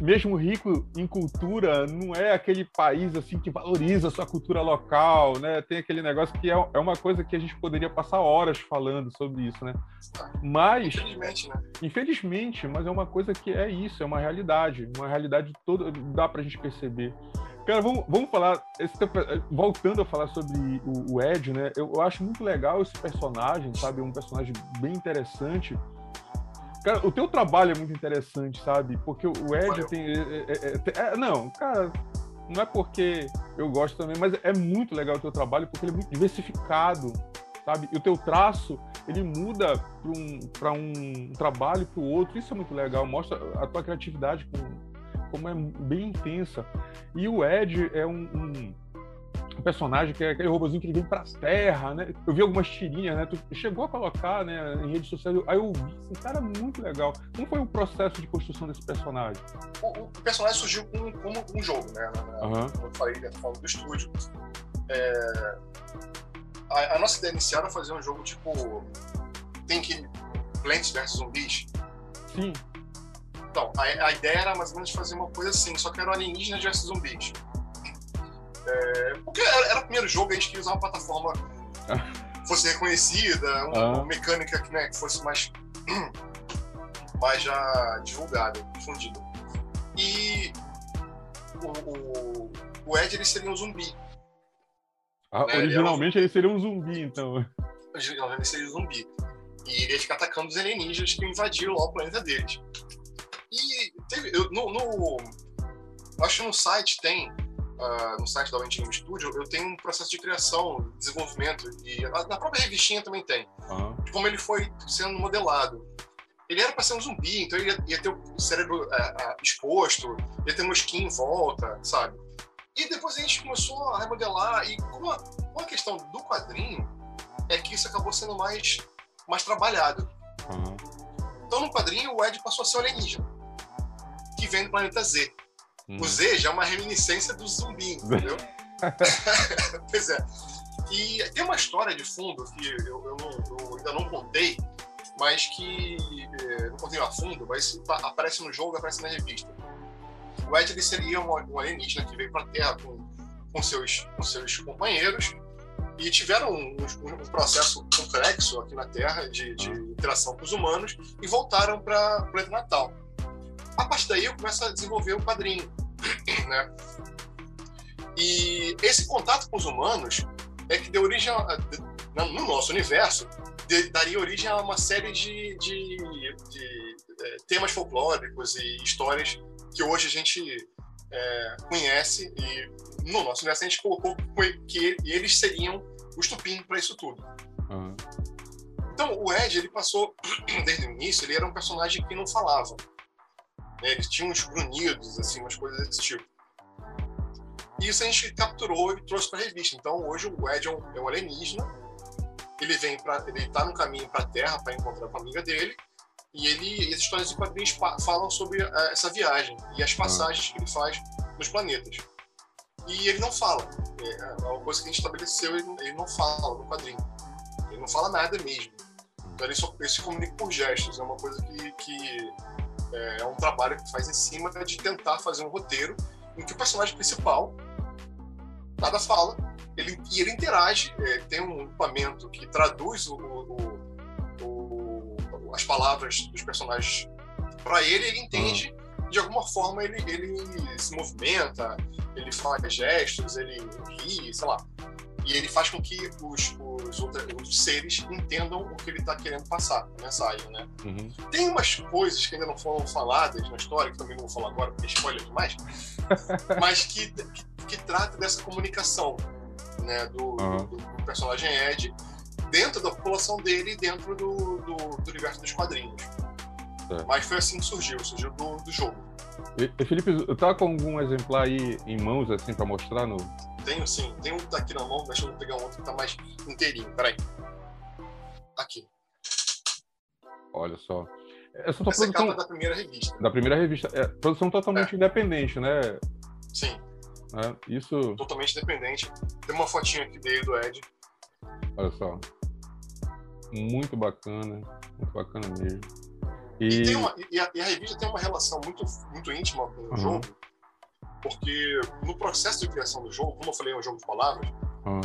mesmo rico em cultura, não é aquele país assim que valoriza a sua cultura local, né? Tem aquele negócio que é, é uma coisa que a gente poderia passar horas falando sobre isso, né? Mas infelizmente, né? Infelizmente, mas é uma coisa que é isso, é uma realidade, uma realidade toda dá para a gente perceber. Cara, vamos, vamos falar, voltando a falar sobre o, o Ed, né? Eu, eu acho muito legal esse personagem, sabe? Um personagem bem interessante Cara, o teu trabalho é muito interessante, sabe? Porque o Ed tem. É é, é, é, não, cara, não é porque eu gosto também, mas é muito legal o teu trabalho porque ele é muito diversificado, sabe? E o teu traço, ele muda para um, um trabalho para o outro. Isso é muito legal, mostra a tua criatividade como, como é bem intensa. E o Ed é um, um um personagem que é aquele robôzinho que ele vem pra terra, né? Eu vi algumas tirinhas, né? Tu chegou a colocar, né, em redes sociais, aí eu vi, assim, cara, muito legal. Como foi o processo de construção desse personagem? O, o personagem surgiu como, como um jogo, né? Uhum. Como eu falei, dentro do estúdio. É... A, a, nossa ideia inicial era fazer um jogo tipo. Tem que. Plants vs zumbis. Sim. Então, a, a, ideia era mais ou menos fazer uma coisa assim, só que era alienígenas versus zumbis. É, porque era, era, o primeiro jogo, a gente queria usar uma plataforma que fosse reconhecida, uma, ah. mecânica que, né, que fosse mais, mais já divulgada, difundida. E o, o, o Ed ele seria um zumbi. Ah, né? Originalmente ele, ele seria um zumbi, então. Originalmente ele seria um zumbi. E ele ia ficar atacando os alienígenas que invadiram lá o planeta deles. E teve, eu, no, no, acho que no site tem uh, no site da Wending Studio, eu tenho um processo de criação, desenvolvimento, e na própria revistinha também tem, uhum. de como ele foi sendo modelado. Ele era para ser um zumbi, então ele ia, ia ter o cérebro uh, exposto, ia ter uma skin em volta, sabe? E depois a gente começou a remodelar, e com a, com a questão do quadrinho, é que isso acabou sendo mais, mais trabalhado. Uhum. Então no quadrinho o Ed passou a ser alienígena, que vem do planeta Z. Hum. O Z já é uma reminiscência do zumbi, entendeu? pois é. E tem uma história de fundo que eu, eu, não, eu ainda não contei, mas que é, não contei a fundo, mas aparece no jogo, aparece na revista. O Ed ele seria um, um alienígena que veio para a Terra com, com, seus, com seus companheiros e tiveram um, um, um, processo complexo aqui na Terra de, de interação com os humanos e voltaram para o planeta natal. A partir daí eu começo a desenvolver o quadrinho, né? E esse contato com os humanos é que deu origem, a, no nosso universo, de, daria origem a uma série de, de, de é, temas folclóricos e histórias que hoje a gente é, conhece e no nosso universo a gente colocou que eles seriam o estupim para isso tudo. Uhum. Então, o Ed, ele passou, desde o início, ele era um personagem que não falava. Né? Ele tinha uns grunhidos, assim, umas coisas desse tipo. E isso a gente capturou e trouxe para a revista. Então, hoje o Ed é um, é um alienígena. Ele vem para, ele está no caminho para a Terra para encontrar com a amiga dele. E ele, as histórias de quadrinhos falam sobre uh, essa viagem e as passagens que ele faz nos planetas. E ele não fala. É, é uma coisa que a gente estabeleceu, ele, ele não fala no quadrinho. Ele não fala nada mesmo. Então ele, só, ele se comunica por gestos. É uma coisa que, que é, é um trabalho que faz em cima de tentar fazer um roteiro em que o personagem principal nada fala ele, e ele interage. É, tem um equipamento que traduz o, o, o, as palavras dos personagens para ele, ele entende. De alguma forma ele, ele se movimenta, ele faz gestos, ele ri, sei lá e ele faz com que os, os, outros, os seres entendam o que ele está querendo passar, a mensagem, né? Uhum. Tem umas coisas que ainda não foram faladas na história, que também não vou falar agora, porque spoiler demais, mas que, que, que, trata dessa comunicação né, do, uhum. do, do, personagem Ed dentro da população dele e dentro do, do, do, universo dos quadrinhos. É. Mas foi assim que surgiu, surgiu do, do jogo. E, Felipe, tá com algum exemplar aí em mãos, assim, para mostrar no, tenho sim. Tem um que tá aqui na mão, deixa eu pegar um outro que tá mais inteirinho. Peraí. Aqui. Olha só. Essa, Essa produção... é a capa da primeira revista. Da primeira revista. É, produção totalmente é. independente, né? Sim. É, isso... Totalmente independente. Tem uma fotinha aqui dele do Ed. Olha só. Muito bacana. Muito bacana mesmo. E, e, uma, e, a, e a, revista tem uma relação muito, muito íntima com o uhum. jogo porque no processo de criação do jogo, como eu falei, é um jogo de palavras, uhum.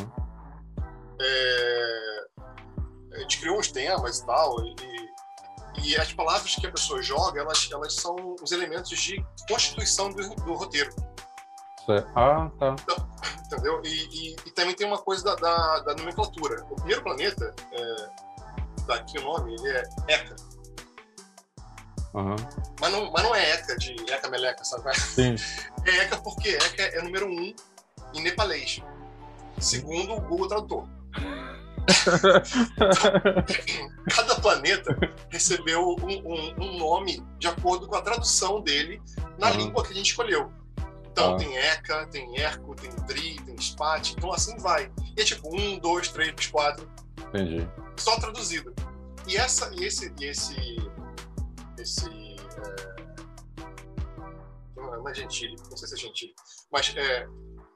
é, a gente criou uns temas e tal, e, as palavras que a pessoa joga, elas, elas são os elementos de constituição do, do roteiro. Ah, tá. Então, entendeu? E, também tem uma coisa da, da, da nomenclatura. O primeiro planeta, é, daqui o nome, ele é Eka. Uhum. Mas, não, mas não é ECA de ECA Meleca, sabe? Sim. É ECA porque ECA é número um em nepalês, segundo o Google Tradutor. Cada planeta recebeu um, um, um, nome de acordo com a tradução dele na uhum. língua que a gente escolheu. Então uhum. tem ECA, tem ERCO, tem TRI, tem SPAT, então assim vai. E é tipo um, dois, três, quatro. Entendi. Só traduzido. E, essa, e esse, e esse esse. É, não é Gentile, não sei se é Gentile, mas é,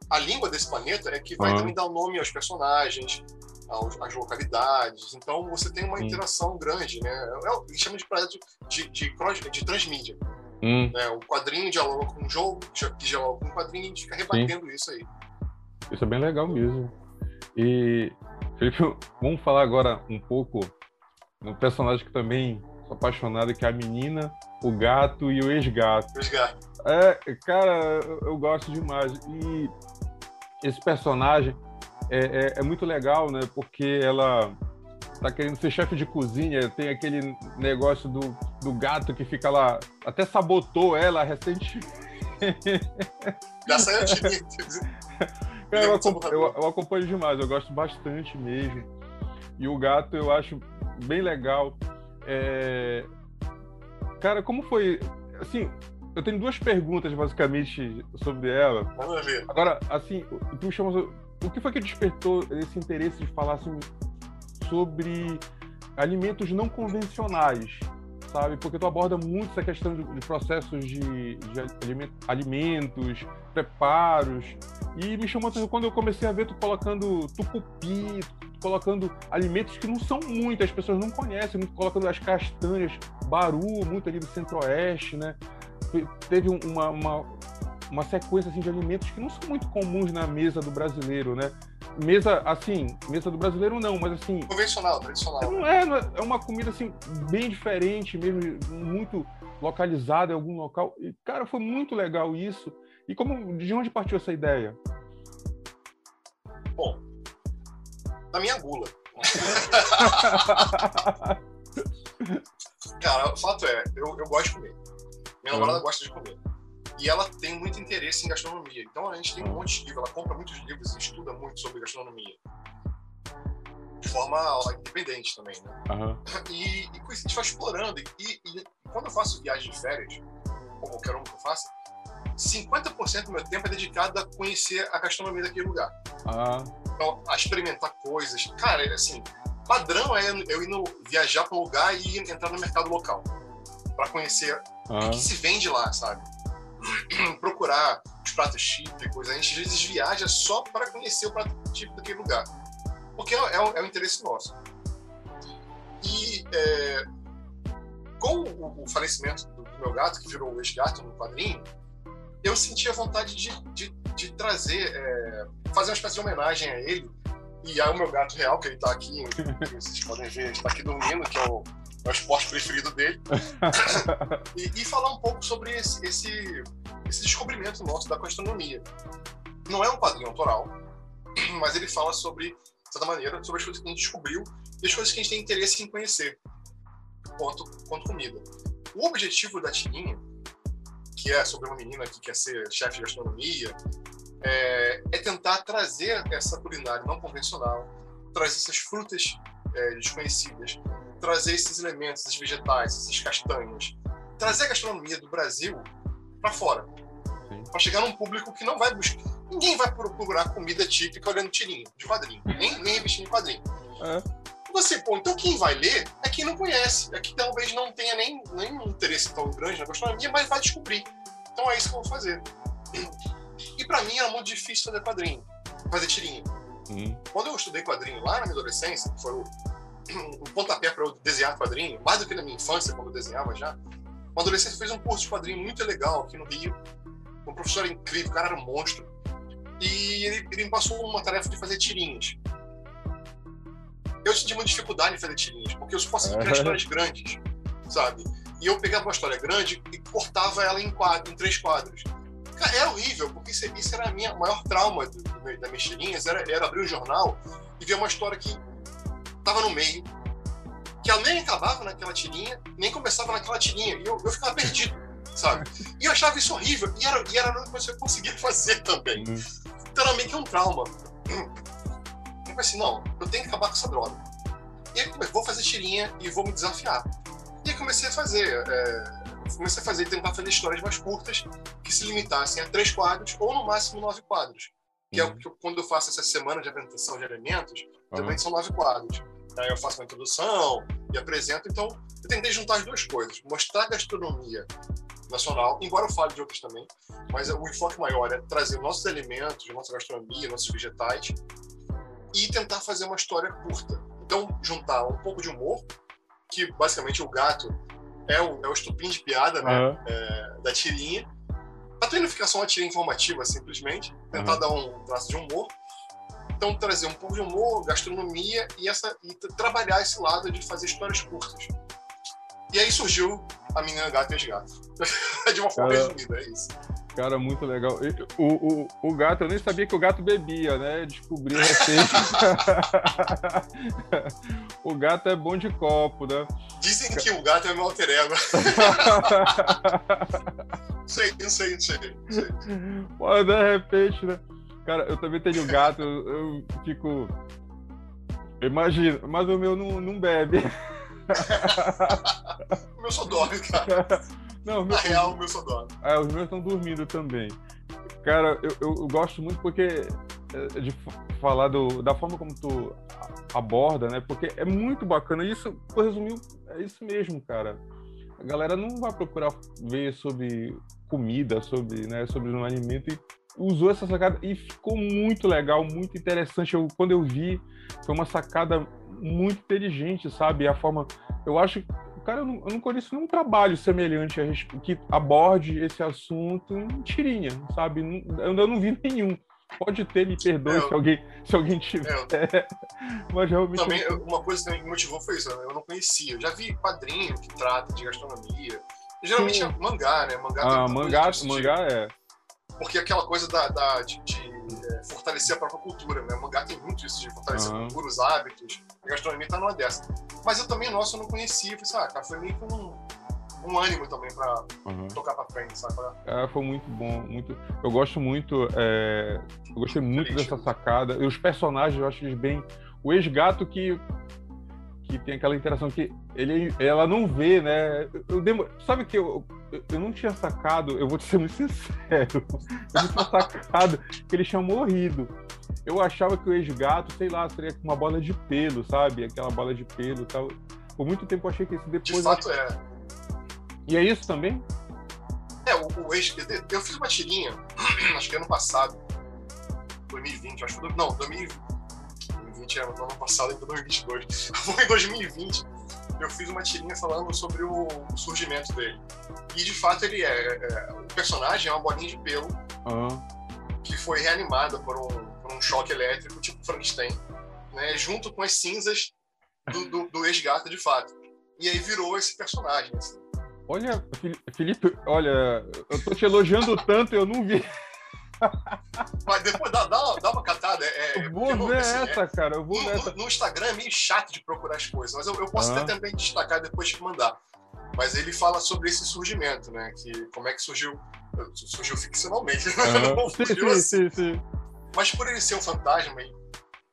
a língua desse planeta é que vai uhum. também dar o nome aos personagens, aos, às localidades. Então você tem uma interação grande, né? É, é, eles chamam de projeto de, de, de, de transmídia. Hum. Né? O quadrinho dialoga com o jogo, que dialoga com o quadrinho, e a gente fica rebatendo Sim. isso aí. Isso é bem legal mesmo. E, Felipe, vamos falar agora um pouco um personagem que também apaixonado que é a menina, o gato e o ex-gato. Ex-gato. É, cara, eu, gosto demais. E esse personagem é, é, é, muito legal, né? Porque ela tá querendo ser chefe de cozinha, tem aquele negócio do, do gato que fica lá, até sabotou ela recentemente. Já saiu de eu, eu, eu acompanho demais, eu gosto bastante mesmo. E o gato eu acho bem legal. É... Cara, como foi? Assim, eu tenho duas perguntas basicamente sobre ela. Vamos ver. Agora, assim, tu chamas, o que foi que despertou esse interesse de falar assim, sobre alimentos não convencionais, sabe? Porque tu aborda muito essa questão de, de processos de, de alimentos, preparos. E me chamou atenção quando eu comecei a ver tu colocando tucupi, colocando alimentos que não são muito, as pessoas não conhecem, muito colocando as castanhas, baru, muito ali do centro-oeste, né? Teve uma, uma, uma sequência assim, de alimentos que não são muito comuns na mesa do brasileiro, né? Mesa, assim, mesa do brasileiro não, mas assim... Convencional, tradicional. Não é, é uma comida, assim, bem diferente mesmo, muito localizado em algum local. E, cara, foi muito legal isso. E como de onde partiu essa ideia? Bom, da minha gula. Cara, o fato é, eu, eu gosto de comer. Minha namorada gosta de comer. E ela tem muito interesse em gastronomia. Então a gente tem um monte de livros, ela compra muitos livros e estuda muito sobre gastronomia. De forma independente também, né? Uhum. E, e a gente vai explorando. E, e, quando eu faço viagem de férias, ou qualquer um que eu faça, 50% do meu tempo é dedicado a conhecer a gastronomia daquele lugar. Ah. Então, a experimentar coisas. Cara, é assim, padrão é eu ir no, viajar para um lugar e entrar no mercado local para conhecer ah. o que se vende lá, sabe? Procurar os pratos típicos. A gente às vezes viaja só para conhecer o prato típico daquele lugar, porque é, é, o, é o interesse nosso. E é, com o, o falecimento do, do, meu gato, que virou o ex-gato no quadrinho, eu senti a vontade de, de, de trazer, é, fazer uma espécie de homenagem a ele e ao meu gato real, que ele está aqui, vocês podem ver, está aqui dormindo, que é o, é o esporte preferido dele, e, e, falar um pouco sobre esse, esse, esse descobrimento nosso da gastronomia. Não é um quadrinho autoral, mas ele fala sobre, de certa maneira, sobre as coisas que a gente descobriu e as coisas que a gente tem interesse em conhecer, quanto, quanto comida. O objetivo da tirinha que é sobre uma menina que quer ser chefe de gastronomia, é, é, tentar trazer essa culinária não convencional, trazer essas frutas é, desconhecidas, trazer esses elementos, esses vegetais, esses castanhos, trazer a gastronomia do Brasil para fora, para chegar num público que não vai buscar. Ninguém vai procurar comida típica olhando tirinho de quadrinho, nem, nem revestinho de quadrinho. É. Você, pô, então quem vai ler é quem não conhece, é que talvez não tenha nem, nem um interesse tão grande na gastronomia, mas vai descobrir. Então é isso que eu vou fazer. E para mim era muito difícil fazer quadrinho, fazer tirinha. Uhum. Quando eu estudei quadrinho lá na minha adolescência, que foi o, um pontapé para eu desenhar quadrinho, mais do que na minha infância, quando eu desenhava já, uma adolescente fez um curso de quadrinho muito legal aqui no Rio. Um professor incrível, o cara era um monstro. E ele, ele me passou uma tarefa de fazer tirinhas. Eu senti muita dificuldade em fazer tirinhas, porque eu só posso criar histórias grandes, sabe? E eu pegava uma história grande e cortava ela em, quadro, em três quadros. Cara, era horrível, porque isso, era a minha maior trauma do, do, das mexerinhas, era, era abrir um jornal e ver uma história que estava no meio, que ela nem acabava naquela tirinha, nem começava naquela tirinha, e eu, eu ficava perdido, sabe? E eu achava isso horrível, e era, e era a coisa que eu conseguia fazer também. Uhum. Então era meio que um trauma. Eu falei assim, não, eu tenho que acabar com essa droga. E aí, vou fazer tirinha e vou me desafiar. E comecei a fazer. É, comecei a fazer, tentar fazer histórias mais curtas que se limitassem a três quadros ou no máximo nove quadros. Que uhum. é o que quando eu faço essa semana de apresentação de elementos, uhum. também são nove quadros. Aí eu faço uma introdução e apresento. Então, eu tentei juntar as duas coisas: mostrar a gastronomia nacional, embora eu fale de outras também, mas o enfoque maior é trazer nossos alimentos, nossa gastronomia, nossos vegetais e tentar fazer uma história curta. Então, juntar um pouco de humor, que basicamente o gato é o, é o estupim de piada né, uhum. é, da tirinha. Também não ficar só uma tirinha informativa, simplesmente. Tentar uhum. dar um traço de humor. Então, trazer um pouco de humor, gastronomia e, essa, e trabalhar esse lado de fazer histórias curtas. E aí surgiu a menina gato e gatos. de uma forma resumida, é isso. Cara, muito legal. O, o, o gato, eu nem sabia que o gato bebia, né? Descobri recente. o gato é bom de copo, né? Dizem que o gato é meu alter ego. sei, não sei, não sei. Pô, de repente, né? Cara, eu também tenho gato, eu, eu fico. Imagina, mas o meu não, não bebe. o meu só dorme, cara. Não, Na real, o meu só dorme. É, os meus estão dormindo também. Cara, eu, eu, eu gosto muito porque é, de falar do, da forma como tu aborda, né? Porque é muito bacana. Isso, por resumir, é isso mesmo, cara. A galera não vai procurar ver sobre comida, sobre, né, sobre um alimento e usou essa sacada e ficou muito legal, muito interessante. Eu, quando eu vi, foi uma sacada muito inteligente, sabe? A forma. Eu acho cara, eu não, eu não conheço nenhum trabalho semelhante a, que aborde esse assunto em tirinha, sabe? Eu ainda não vi nenhum. Pode ter, me perdoe eu, se, alguém, se alguém tiver. Eu, mas realmente. Também, uma coisa que me motivou foi isso, eu não conhecia. Eu já vi quadrinho que trata de gastronomia, Geralmente Sim. é mangá, né? Mangá, ah, mangá, mangá é. Porque aquela coisa da, da de, de é, fortalecer a própria cultura, né? O mangá tem muito isso de fortalecer uhum. a cultura, os hábitos. A gastronomia tá numa dessa. Mas eu também, nossa, eu não conhecia. Falei, ah, cara, foi meio que um, um ânimo também pra uhum. tocar pra frente, sabe? É, foi muito bom. Muito... Eu gosto muito. É... Eu gostei muito Feliz. dessa sacada. E os personagens, eu acho eles bem. O ex-gato que que tem aquela interação que ele, ela não vê, né? Eu, eu sabe que eu, eu não tinha sacado, eu vou te ser muito sincero, eu não tinha sacado que ele tinha morrido. Eu achava que o ex-gato, sei lá, seria uma bola de pelo, sabe? Aquela bola de pelo e tal. Por muito tempo eu achei que esse depois. De fato é. E é isso também? É, o, o ex. Eu fiz uma tirinha, acho que ano passado, 2020, acho que. Não, 2020 2020, no ano passado, em 2022. Foi em 2020, eu fiz uma tirinha falando sobre o, o surgimento dele. E de fato ele é, é, O personagem é uma bolinha de pelo uhum. que foi reanimada por um, por um choque elétrico, tipo Frankenstein, né, junto com as cinzas do, do, do ex-gato de fato. E aí virou esse personagem. Assim. Olha, Felipe, olha, eu tô te elogiando tanto, eu não vi. Mas depois dá, dá, dá uma catada. É, eu vou ver assim, essa, é, cara. Eu vou no. No, Instagram é meio chato de procurar as coisas, mas eu, eu posso ah. até também destacar depois de mandar. Mas ele fala sobre esse surgimento, né? Que, como é que surgiu. Surgiu ficcionalmente. Ah. Não surgiu sim, assim. sim, sim. Mas por ele ser um fantasma,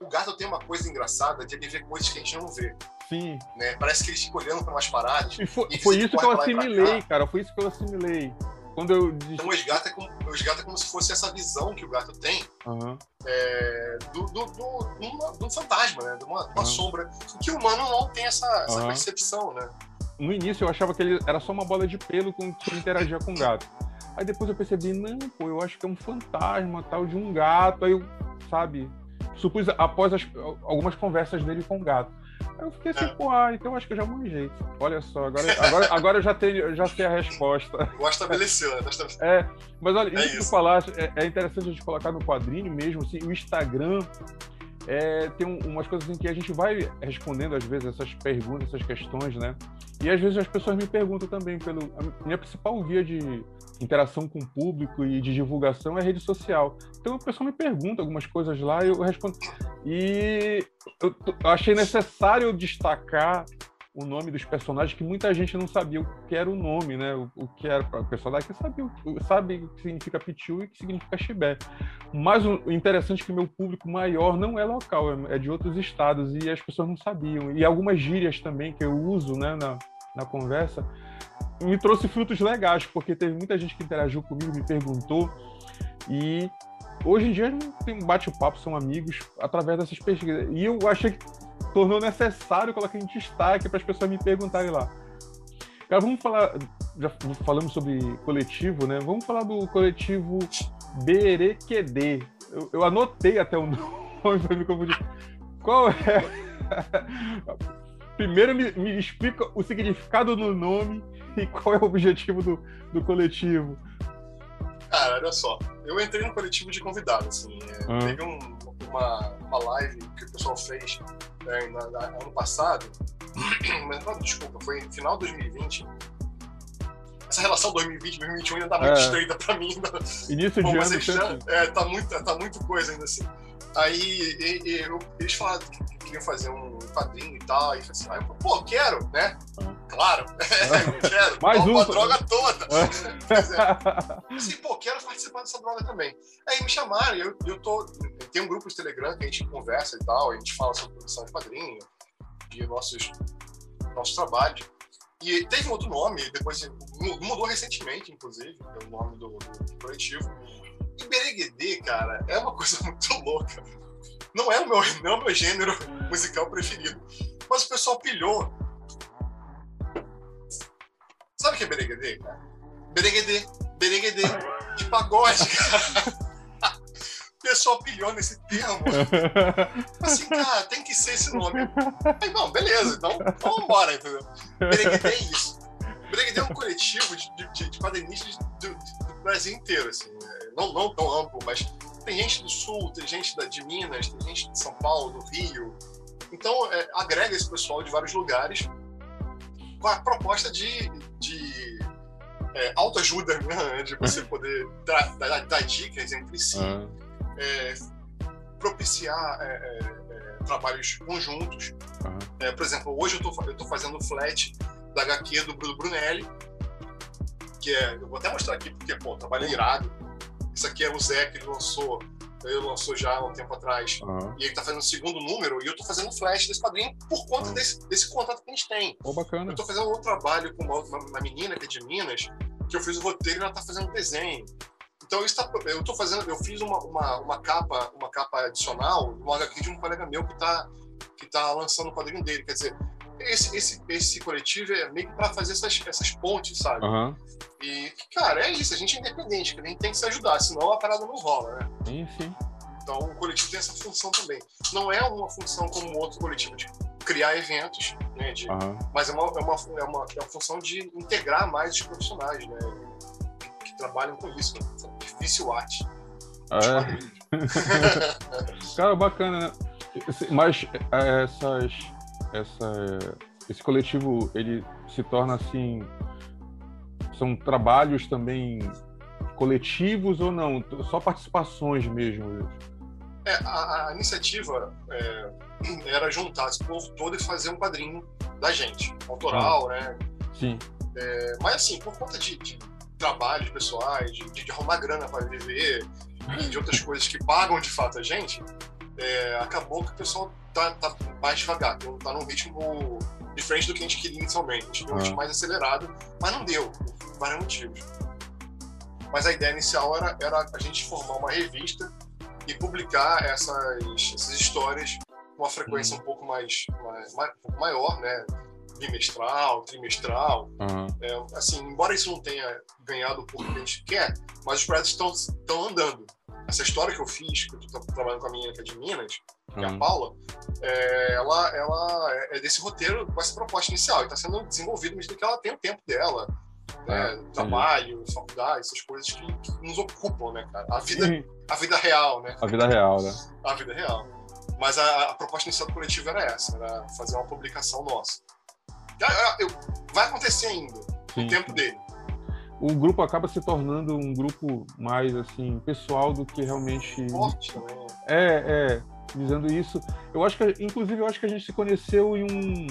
o gato tem uma coisa engraçada de ele ver coisas que a gente não vê. Sim. Né? Parece que ele fica olhando para umas paradas. E foi, e foi isso que eu assimilei, cara. Foi isso que eu assimilei. Quando eu... Então o esgato, é como, o esgato é como se fosse essa visão que o gato tem uhum. é, do, do, do, do, fantasma, né? De uma, uma uhum. sombra. Que o humano não tem essa, essa uhum. percepção, né? No início eu achava que ele era só uma bola de pelo com que interagia com o gato. Aí depois eu percebi, não, pô, eu acho que é um fantasma tal de um gato. Aí eu, sabe, supus após as, algumas conversas dele com o gato. Aí eu fiquei assim, é. pô, ah, então acho que eu já morri. Olha só, agora, agora, agora eu já, tenho, já sei a resposta. Agora estabeleceu, né? É, mas olha, é isso, que tu falaste, é, é, interessante a gente colocar no quadrinho mesmo, assim, o Instagram é, tem um, umas coisas em que a gente vai respondendo, às vezes, essas perguntas, essas questões, né? E às vezes as pessoas me perguntam também, pelo, a minha principal via de interação com o público e de divulgação é rede social. Então a pessoa me pergunta algumas coisas lá e eu respondo. E eu, eu achei necessário destacar o nome dos personagens que muita gente não sabia o que era o nome, né? O, o que era o pessoal daqui sabia, sabe o que significa Pichu e o que significa Chibé. Mas o, interessante é que meu público maior não é local, é, é, de outros estados e as pessoas não sabiam. E algumas gírias também que eu uso, né, na, na conversa, me trouxe frutos legais, porque teve muita gente que interagiu comigo, me perguntou e hoje em dia tem um bate-papo, são amigos através dessas pesquisas. E eu achei que tornou necessário colocar em destaque para as pessoas me perguntarem lá. Cara, vamos falar, já falamos sobre coletivo, né? Vamos falar do coletivo Berequedê. Eu, eu anotei até o nome para me confundir. Qual é? Primeiro me, me, explica o significado do nome e qual é o objetivo do, do coletivo. Cara, olha só. Eu entrei no coletivo de convidado, assim. Ah. Teve um, uma, uma live que o pessoal fez é, na, na, ano passado, mas não, desculpa, foi final de 2020. Essa relação 2020 2021 ainda tá muito é. estreita pra mim. Ainda. Início Bom, de ano. Já, é, tá, muito, tá muito coisa ainda assim. Aí e, e, eu, eles falaram que queriam fazer um quadrinho e tal. E eu falei assim, pô, quero, né? Claro, eu quero. Mais uma um. droga toda. é. assim, pô, quero participar dessa droga também. Aí me chamaram, eu, eu tô. Tem um grupo de Telegram que a gente conversa e tal, a gente fala sobre produção de quadrinho, de nossos, nossos trabalhos. E teve um outro nome, depois mudou recentemente, inclusive, o nome do, do coletivo. E Bereguedê, cara, é uma coisa muito louca. Não é o meu, não é o meu gênero musical preferido. Mas o pessoal pilhou. Sabe o que é Bereguedê, cara? Bereguedê, Bereguedê, de pagode, cara. Pessoal pilhou nesse termo. Assim, cara, tem que ser esse nome. Aí, não, beleza, então vamos embora, entendeu? Bereguedê é isso. Bereguedê é um coletivo de, de, de do, do Brasil inteiro, assim. Né? não, não tão amplo, mas tem gente do Sul, tem gente da, de Minas, tem gente de São Paulo, do Rio. Então, é, agrega esse pessoal de vários lugares com a proposta de, de é, autoajuda, né? De você poder dar, dar, dar dicas entre si, uhum. é, propiciar é, é, é, trabalhos conjuntos. Uhum. por exemplo, hoje eu estou fazendo flat da HQ do Bruno Brunelli, que é, eu vou até mostrar aqui porque, pô, trabalho irado. Isso aqui é o Zé que ele lançou ele lançou já há um tempo atrás. Uhum. E ele tá fazendo o segundo número e eu tô fazendo flash desse quadrinho por conta uhum. desse, desse contato que a gente tem. Oh, bacana. Eu tô fazendo um trabalho com uma, uma, uma, menina que é de Minas, que eu fiz o roteiro e ela tá fazendo desenho. Então isso tá, eu tô fazendo, eu fiz uma, uma, uma capa, uma capa adicional, uma HQ de um colega meu que tá, que tá lançando o quadrinho dele. Quer dizer, esse, esse, esse coletivo é meio que para fazer essas, essas pontes, sabe? Uhum. E, cara, é isso, a gente é independente, a gente tem que se ajudar, senão a parada não rola, né? Sim. Então o coletivo tem essa função também. Não é uma função como outro coletivo de criar eventos, né? De, uhum. Mas é uma, é, uma, é, uma, é uma função de integrar mais os profissionais, né? Que, trabalham com isso, né? difícil arte. É. Cara, bacana, né? Mas é, essas essa, esse coletivo ele se torna assim são trabalhos também coletivos ou não? Só participações mesmo? É, a, a, iniciativa é, era juntar esse povo todo e fazer um quadrinho da gente autoral ah, né? Sim. É, mas assim por conta de, de trabalhos pessoais de, de arrumar grana para viver de outras coisas que pagam de fato a gente é, acabou que o pessoal tá, tá mais devagar, então tá num ritmo diferente do que a gente queria inicialmente. A gente queria um ritmo mais acelerado, mas não deu, por vários motivos. Mas a ideia inicial era, era a gente formar uma revista e publicar essas, essas histórias com uma frequência uhum. um pouco mais, mais, mais um pouco maior, né? bimestral, trimestral. Uhum. É, assim, embora isso não tenha ganhado o que a gente quer, mas os projetos estão andando. Essa história que eu fiz, que eu estou trabalhando com a menina que é de Minas, que é a uhum. Paula, é, ela, ela é desse roteiro com essa proposta inicial. E está sendo desenvolvido mesmo que ela tem o tempo dela. Né? É, trabalho, faculdade, essas coisas que, que, nos ocupam, né, cara? A vida, a vida real, né? A vida real, né? A vida real. Mas a, a proposta inicial do coletivo era essa, era fazer uma publicação nossa. Vai acontecer ainda, no tempo dele o grupo acaba se tornando um grupo mais assim pessoal do que realmente forte né? é é dizendo isso eu acho que inclusive eu acho que a gente se conheceu em um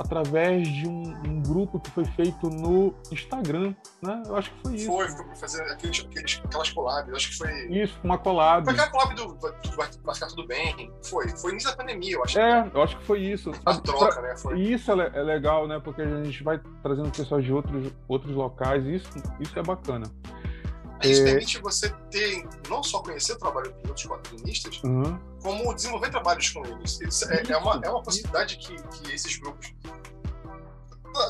através de um, um, grupo que foi feito no Instagram, né? Eu acho que foi isso. Foi, foi pra fazer aqueles, aqueles, aquelas collabs, acho que foi... Isso, uma collab. Foi aquela collab do, do Vai, vai Ficar Tudo Bem, foi. Foi início da pandemia, eu acho. É, que... eu acho que foi isso. A troca, né? Foi. Isso é, é, legal, né? Porque a gente vai trazendo pessoas de outros, outros locais, isso, isso é bacana. Isso é... permite você ter, não só conhecer o trabalho de outros quadrinistas, uhum. como desenvolver trabalhos com eles. Isso é, é, uma, é uma possibilidade que, que esses grupos.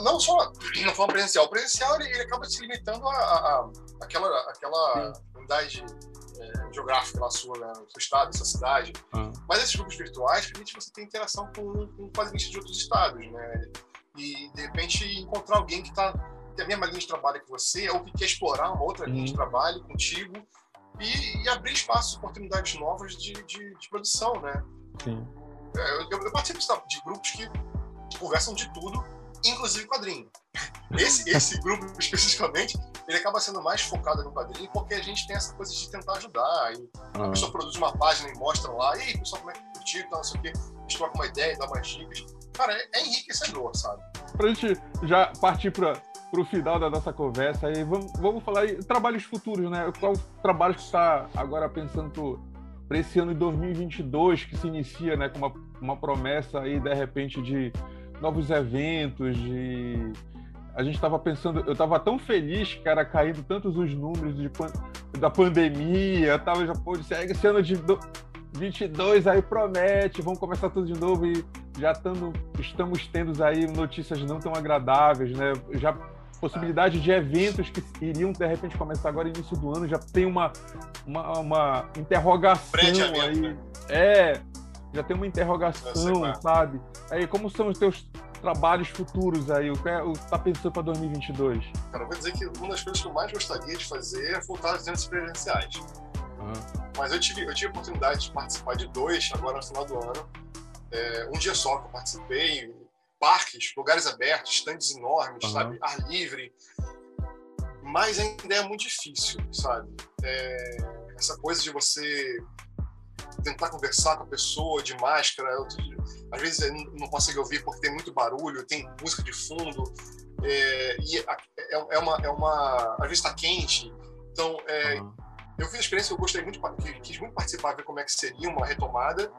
Não só não forma presencial. O presencial ele, ele acaba se limitando a, a, a aquela, aquela unidade é, geográfica lá sua, né, seu estado, sua cidade. Uhum. Mas esses grupos virtuais permitem você ter interação com, com quadrinistas de outros estados, né? E de repente encontrar alguém que está a mesma linha de trabalho que você, ou que quer explorar uma outra linha de uhum. trabalho contigo e, e abrir espaços, oportunidades novas de, de, de produção, né? Sim. É, eu, eu, participo de grupos que conversam de tudo, inclusive quadrinho. Esse, esse grupo especificamente, ele acaba sendo mais focado no quadrinho porque a gente tem essa coisa de tentar ajudar. E a ah. pessoa produz uma página e mostra lá, e aí, pessoal, como é que curtiu, tal, não sei o quê. A uma ideia, dá mais dicas. Cara, é, é enriquecedor, sabe? Pra gente já partir pra, para o final da nossa conversa aí. Vamos, vamos falar aí trabalhos futuros, né? Qual trabalho que está agora pensando para esse ano de 2022 que se inicia, né, com uma, uma promessa aí de repente de novos eventos, de a gente estava pensando, eu estava tão feliz, cara, caindo tantos os números de, da pandemia, tava já pô, esse ano de 22 aí promete, vamos começar tudo de novo e já tando, estamos tendo aí notícias não tão agradáveis, né? Já possibilidade de eventos que iriam de repente começar agora início do ano já tem uma uma, uma interrogação aí. né? é já tem uma interrogação sabe? Aí como são os teus trabalhos futuros aí? O que é, tá pensando para 2022 cara eu vou dizer que uma das coisas que eu mais gostaria de fazer é voltar aos eventos presenciais. Uhum. mas eu tive eu tive a oportunidade de participar de dois agora no final do ano. É, um dia só que eu participei parques, lugares abertos, estandes enormes, uhum. sabe? Ar livre. mas ainda é muito difícil, sabe? É, essa coisa de você tentar conversar com a pessoa de máscara, eu, às vezes não consegue ouvir porque tem muito barulho, tem música de fundo, é, e é, é, uma, é uma. Às vezes está quente. Então, é, uhum. eu fiz a experiência, eu gostei muito, quis muito participar, ver como é que seria uma retomada,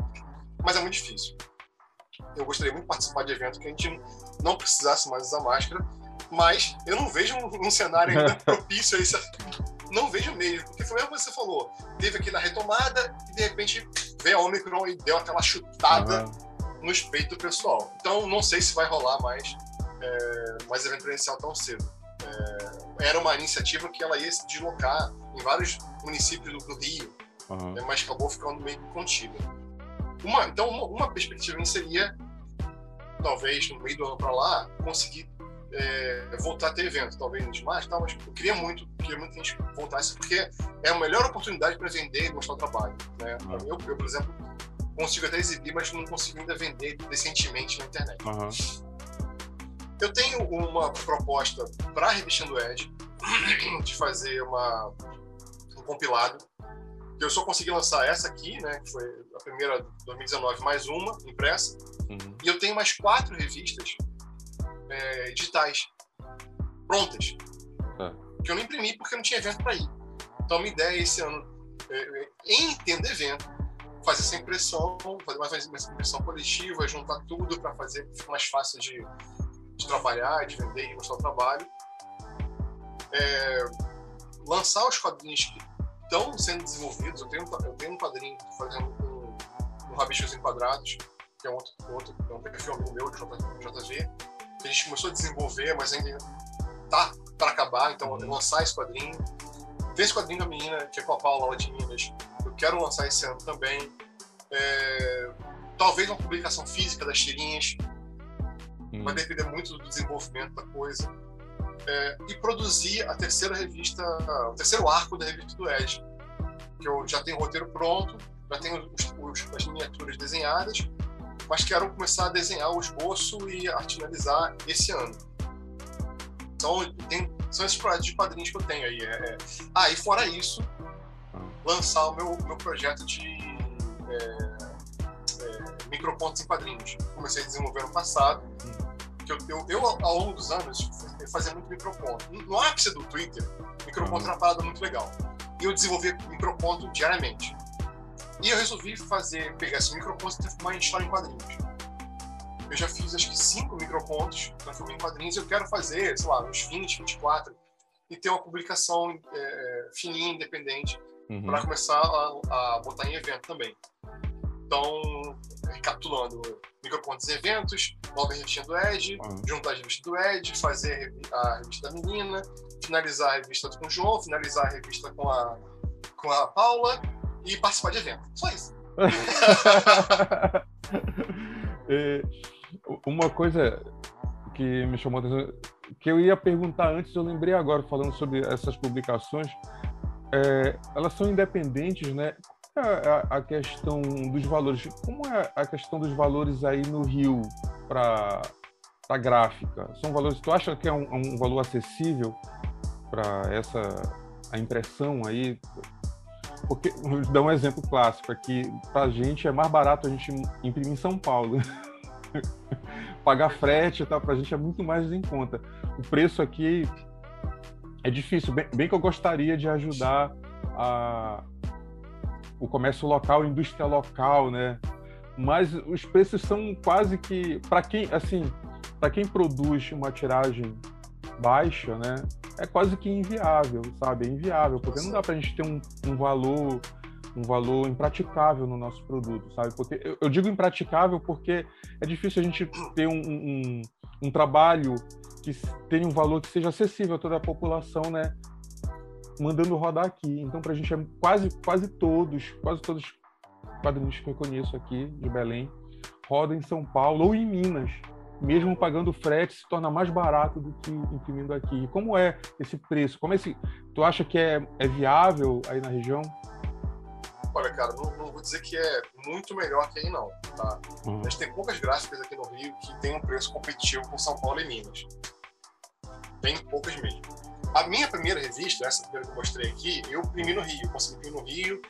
mas é muito difícil. Eu gostaria muito de participar de evento que a gente não precisasse mais usar máscara, mas eu não vejo um, um cenário ainda propício a isso. Não vejo mesmo, porque foi mesmo que você falou. Teve aqui na retomada e de repente veio a Omicron e deu aquela chutada uhum. no peito do pessoal. Então não sei se vai rolar mais é, mais evento presencial tão cedo. É, era uma iniciativa que ela ia se deslocar em vários municípios do, do Rio, uhum. né, mas acabou ficando meio contida. Uma, então, uma, uma perspectiva seria, talvez no meio do ano para lá, conseguir é, voltar a ter evento, talvez mais, tal, mas eu queria muito, queria muito que a gente voltasse, porque é a melhor oportunidade para vender e mostrar o trabalho. Né? Uhum. Eu, eu, por exemplo, consigo até exibir, mas não consigo ainda vender decentemente na internet. Uhum. Eu tenho uma proposta para a revista do Ed de fazer uma, um compilado. Eu só consegui lançar essa aqui, né, que foi a primeira 2019, mais uma impressa. Uhum. E eu tenho mais quatro revistas é, digitais prontas é. que eu não imprimi porque não tinha evento para ir. Então, a minha ideia esse ano, é, em tendo evento, fazer essa impressão, fazer mais uma impressão coletiva, juntar tudo para fazer mais fácil de de trabalhar, de vender e mostrar o trabalho. É, lançar os quadrinhos que estão sendo desenvolvidos. Eu tenho, eu tenho um quadrinho fazendo um, um Rabichos Enquadrados, que é um outro, outro é um perfil meu, de JV, que a gente começou a desenvolver, mas ainda tá para acabar, então uhum. lançar esse quadrinho. Tem esse quadrinho da menina, que é com a Paula lá de Minas, eu quero lançar esse ano também. É, talvez uma publicação física das tirinhas, hum. vai depender muito do desenvolvimento da coisa. É, e produzir a terceira revista, o terceiro arco da revista do Edge, que eu já tenho o roteiro pronto, já tenho os, os, as miniaturas desenhadas, mas quero começar a desenhar o esboço e a finalizar esse ano. Então, tem, são esses projetos de quadrinhos que eu tenho aí. É, é... Ah, e fora isso, lançar o meu, meu projeto de é, é, micropontos em quadrinhos. Comecei a desenvolver no passado que eu, eu, eu, ao longo dos anos, fazia muito microponto. No ápice do Twitter, microponto era uma parada muito legal. E eu desenvolvia microponto diariamente. E eu resolvi fazer, pegar esse microponto e transformar em história em quadrinhos. Eu já fiz acho que cinco micropontos, transformei em quadrinhos, e eu quero fazer, sei lá, uns 20, 24, e ter uma publicação é, fininha, independente, uhum. para começar a, a botar em evento também. Então, recapitulando, micropontos e eventos, nova revista do Ed, uhum. juntar a revista do Ed, fazer a revista da menina, finalizar a revista com o João, finalizar a revista com a, com a Paula e participar de evento. Só isso. é, uma coisa que me chamou a atenção, que eu ia perguntar antes, eu lembrei agora, falando sobre essas publicações, é, elas são independentes, né? É a, a, questão dos valores? Como é a questão dos valores aí no Rio para a gráfica? São valores, tu acha que é um, um valor acessível para essa a impressão aí? Porque, vou dar um exemplo clássico aqui, para a gente é mais barato a gente imprimir em São Paulo. Pagar frete tá, para a gente é muito mais em conta. O preço aqui é difícil, bem, bem que eu gostaria de ajudar a, o comércio local, a indústria local, né? Mas os preços são quase que para quem, assim, para quem produz uma tiragem baixa, né? É quase que inviável, sabe? É inviável, porque não dá para a gente ter um, um valor um valor impraticável no nosso produto, sabe? Porque eu, eu, digo impraticável porque é difícil a gente ter um, um, um, trabalho que tenha um valor que seja acessível a toda a população, né? Mandando rodar aqui. Então, para a gente é quase, quase todos, quase todos os quadrinhos que eu conheço aqui de Belém rodam em São Paulo ou em Minas. Mesmo pagando frete, se torna mais barato do que imprimindo aqui. E como é esse preço? Como é esse, tu acha que é, é viável aí na região? Olha, cara, não, não, vou dizer que é muito melhor que aí, não. Tá? Uhum. A gente tem poucas gráficas aqui no Rio que tem um preço competitivo com São Paulo e Minas. Tem poucas mesmo. A minha primeira revista, essa primeira que eu mostrei aqui, eu imprimi no Rio, consegui imprimir no Rio.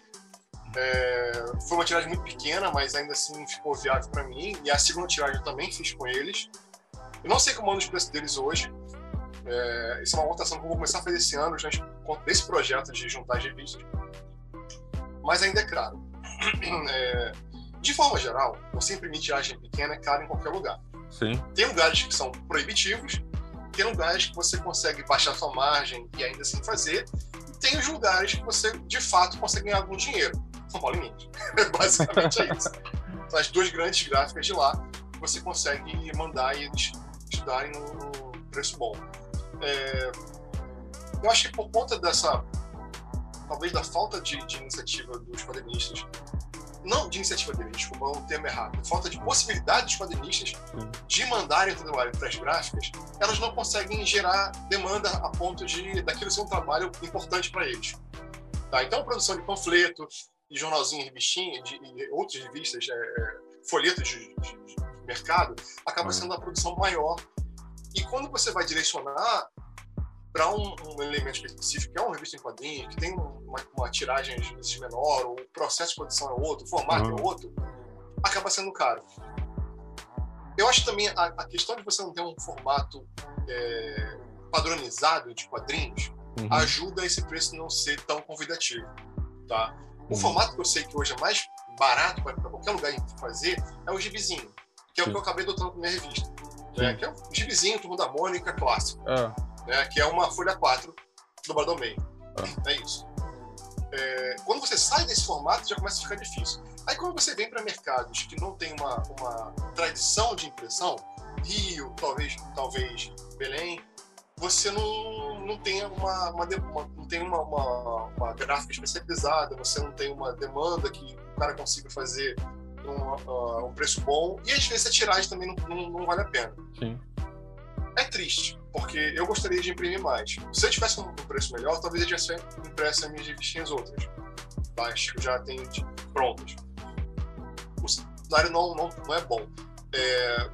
É, foi uma tiragem muito pequena, mas ainda assim ficou viável para mim. E a segunda tiragem eu também fiz com eles. Eu não sei como anda os preços deles hoje. É, isso é uma votação que eu vou começar a fazer esse ano, já desse projeto de juntar as revistas. Mas ainda é caro. É, de forma geral, você imprimir tiragem pequena é caro em qualquer lugar. Sim. Tem lugares que são proibitivos, tem lugares que você consegue baixar sua margem e ainda assim fazer, e tem os lugares que você, de fato, consegue ganhar algum dinheiro. São Paulo e. Basicamente é isso. São as duas grandes gráficas de lá, você consegue mandar e eles te darem um preço bom. É, eu acho que por conta dessa, talvez da falta de, de iniciativa dos quadrinistas, não de iniciativa deles, desculpa, é um termo errado, falta de possibilidade dos quadrinistas de mandarem o trabalho para as gráficas, elas não conseguem gerar demanda a ponto de daquilo ser um trabalho importante para eles. Tá? Então, a produção de panfleto, de jornalzinho, revistinha, de, de outras revistas, é, é folhetos de, de, de, mercado, acaba uhum. sendo uma produção maior. E quando você vai direcionar para um, um, elemento específico, que é uma revista em quadrinhos, que tem uma, uma tiragem às vezes menor, o processo de produção é outro, o formato uhum. é outro, acaba sendo caro. Eu acho também a, a questão de você não ter um formato é, padronizado de quadrinhos uhum. ajuda esse preço não ser tão convidativo. Tá? O uhum. formato que eu sei que hoje é mais barato para qualquer lugar fazer é o gibizinho, que é o que eu acabei adotando na minha revista. Né? Que é o gibizinho, turma da Mônica, clássico. É né, que é uma folha 4 do Bardomei. Ah. É isso. É, quando você sai desse formato, já começa a ficar difícil. Aí quando você vem para mercados que não tem uma, uma tradição de impressão, Rio, talvez, talvez Belém, você não, não tem uma, uma, uma não tem uma, uma, uma, gráfica especializada, você não tem uma demanda que o cara consiga fazer um, uh, um preço bom, e às vezes a tiragem também não, não, não vale a pena. Sim. É triste, porque eu gostaria de imprimir mais. Se eu tivesse um preço melhor, talvez eu tivesse impresso as minhas revistinhas outras, tá? que eu já tenho tipo, prontas. O cenário não, não, não é bom. É...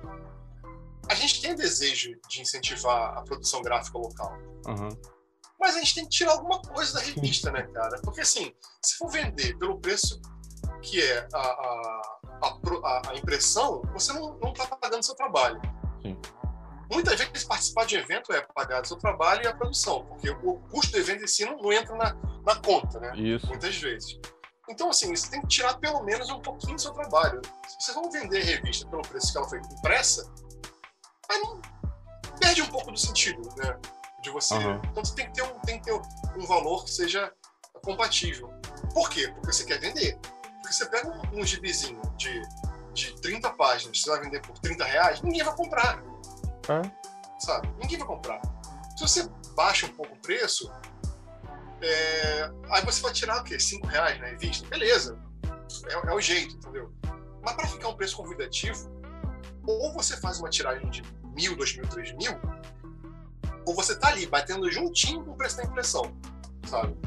A gente tem desejo de incentivar a produção gráfica local. Uhum. Mas a gente tem que tirar alguma coisa da revista, né, cara? Porque assim, se for vender pelo preço que é a, a, a, a impressão, você não, não tá pagando seu trabalho. Sim. Muitas vezes participar de evento é pagar o seu trabalho e a produção, porque o custo do evento em si não, não entra na, na conta, né? Isso. Muitas vezes. Então, assim, você tem que tirar pelo menos um pouquinho do seu trabalho. Se vocês vão vender a revista pelo preço que ela foi impressa, aí não perde um pouco do sentido, né? De você. Uhum. Então você tem que ter um, tem que ter um valor que seja compatível. Por quê? Porque você quer vender. Porque você pega um, um gibizinho de, de 30 páginas, você vai vender por 30 reais, ninguém vai comprar. É. Sabe? Ninguém vai comprar. Se você baixa um pouco o preço, é... aí você vai tirar o quê? 5 reais na revista? Beleza. É, é o jeito, entendeu? Mas para ficar um preço convidativo, ou você faz uma tiragem de mil, dois mil, três mil, ou você tá ali batendo juntinho com o preço da impressão, sabe?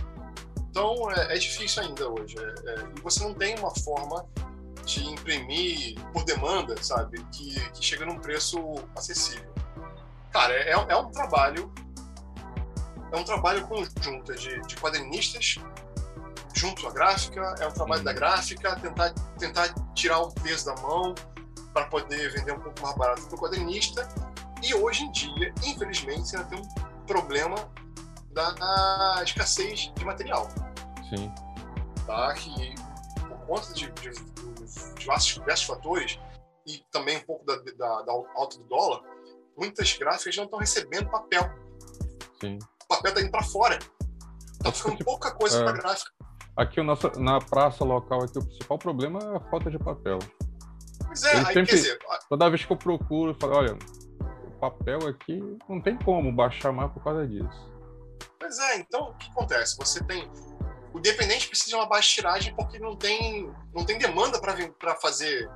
Então é, é difícil ainda hoje. É, é, e você não tem uma forma de imprimir por demanda, sabe? Que, que chega num preço acessível. Cara, é, é um trabalho. É um trabalho conjunto de, de quadrinistas junto à gráfica, é um trabalho da gráfica, tentar, tentar tirar o peso da mão para poder vender um pouco mais barato para o quadrinista. E hoje em dia, infelizmente, ainda tem um problema da escassez de material. Sim. Tá? Que por conta de, de diversos, diversos fatores e também um pouco da, da, da alta do dólar, muitas gráficas não estão recebendo papel. Sim. O papel está indo para fora. Está ficando pouca coisa é, para gráfica. Aqui nossa, na praça local, aqui, o principal problema é a falta de papel. Pois é, aí, sempre, quer dizer... Toda vez que eu procuro, eu falo, olha, o papel aqui não tem como baixar mais por causa disso. Pois é, então o que acontece? Você tem o Independente precisa de uma baixa tiragem porque não tem, não tem demanda para fazer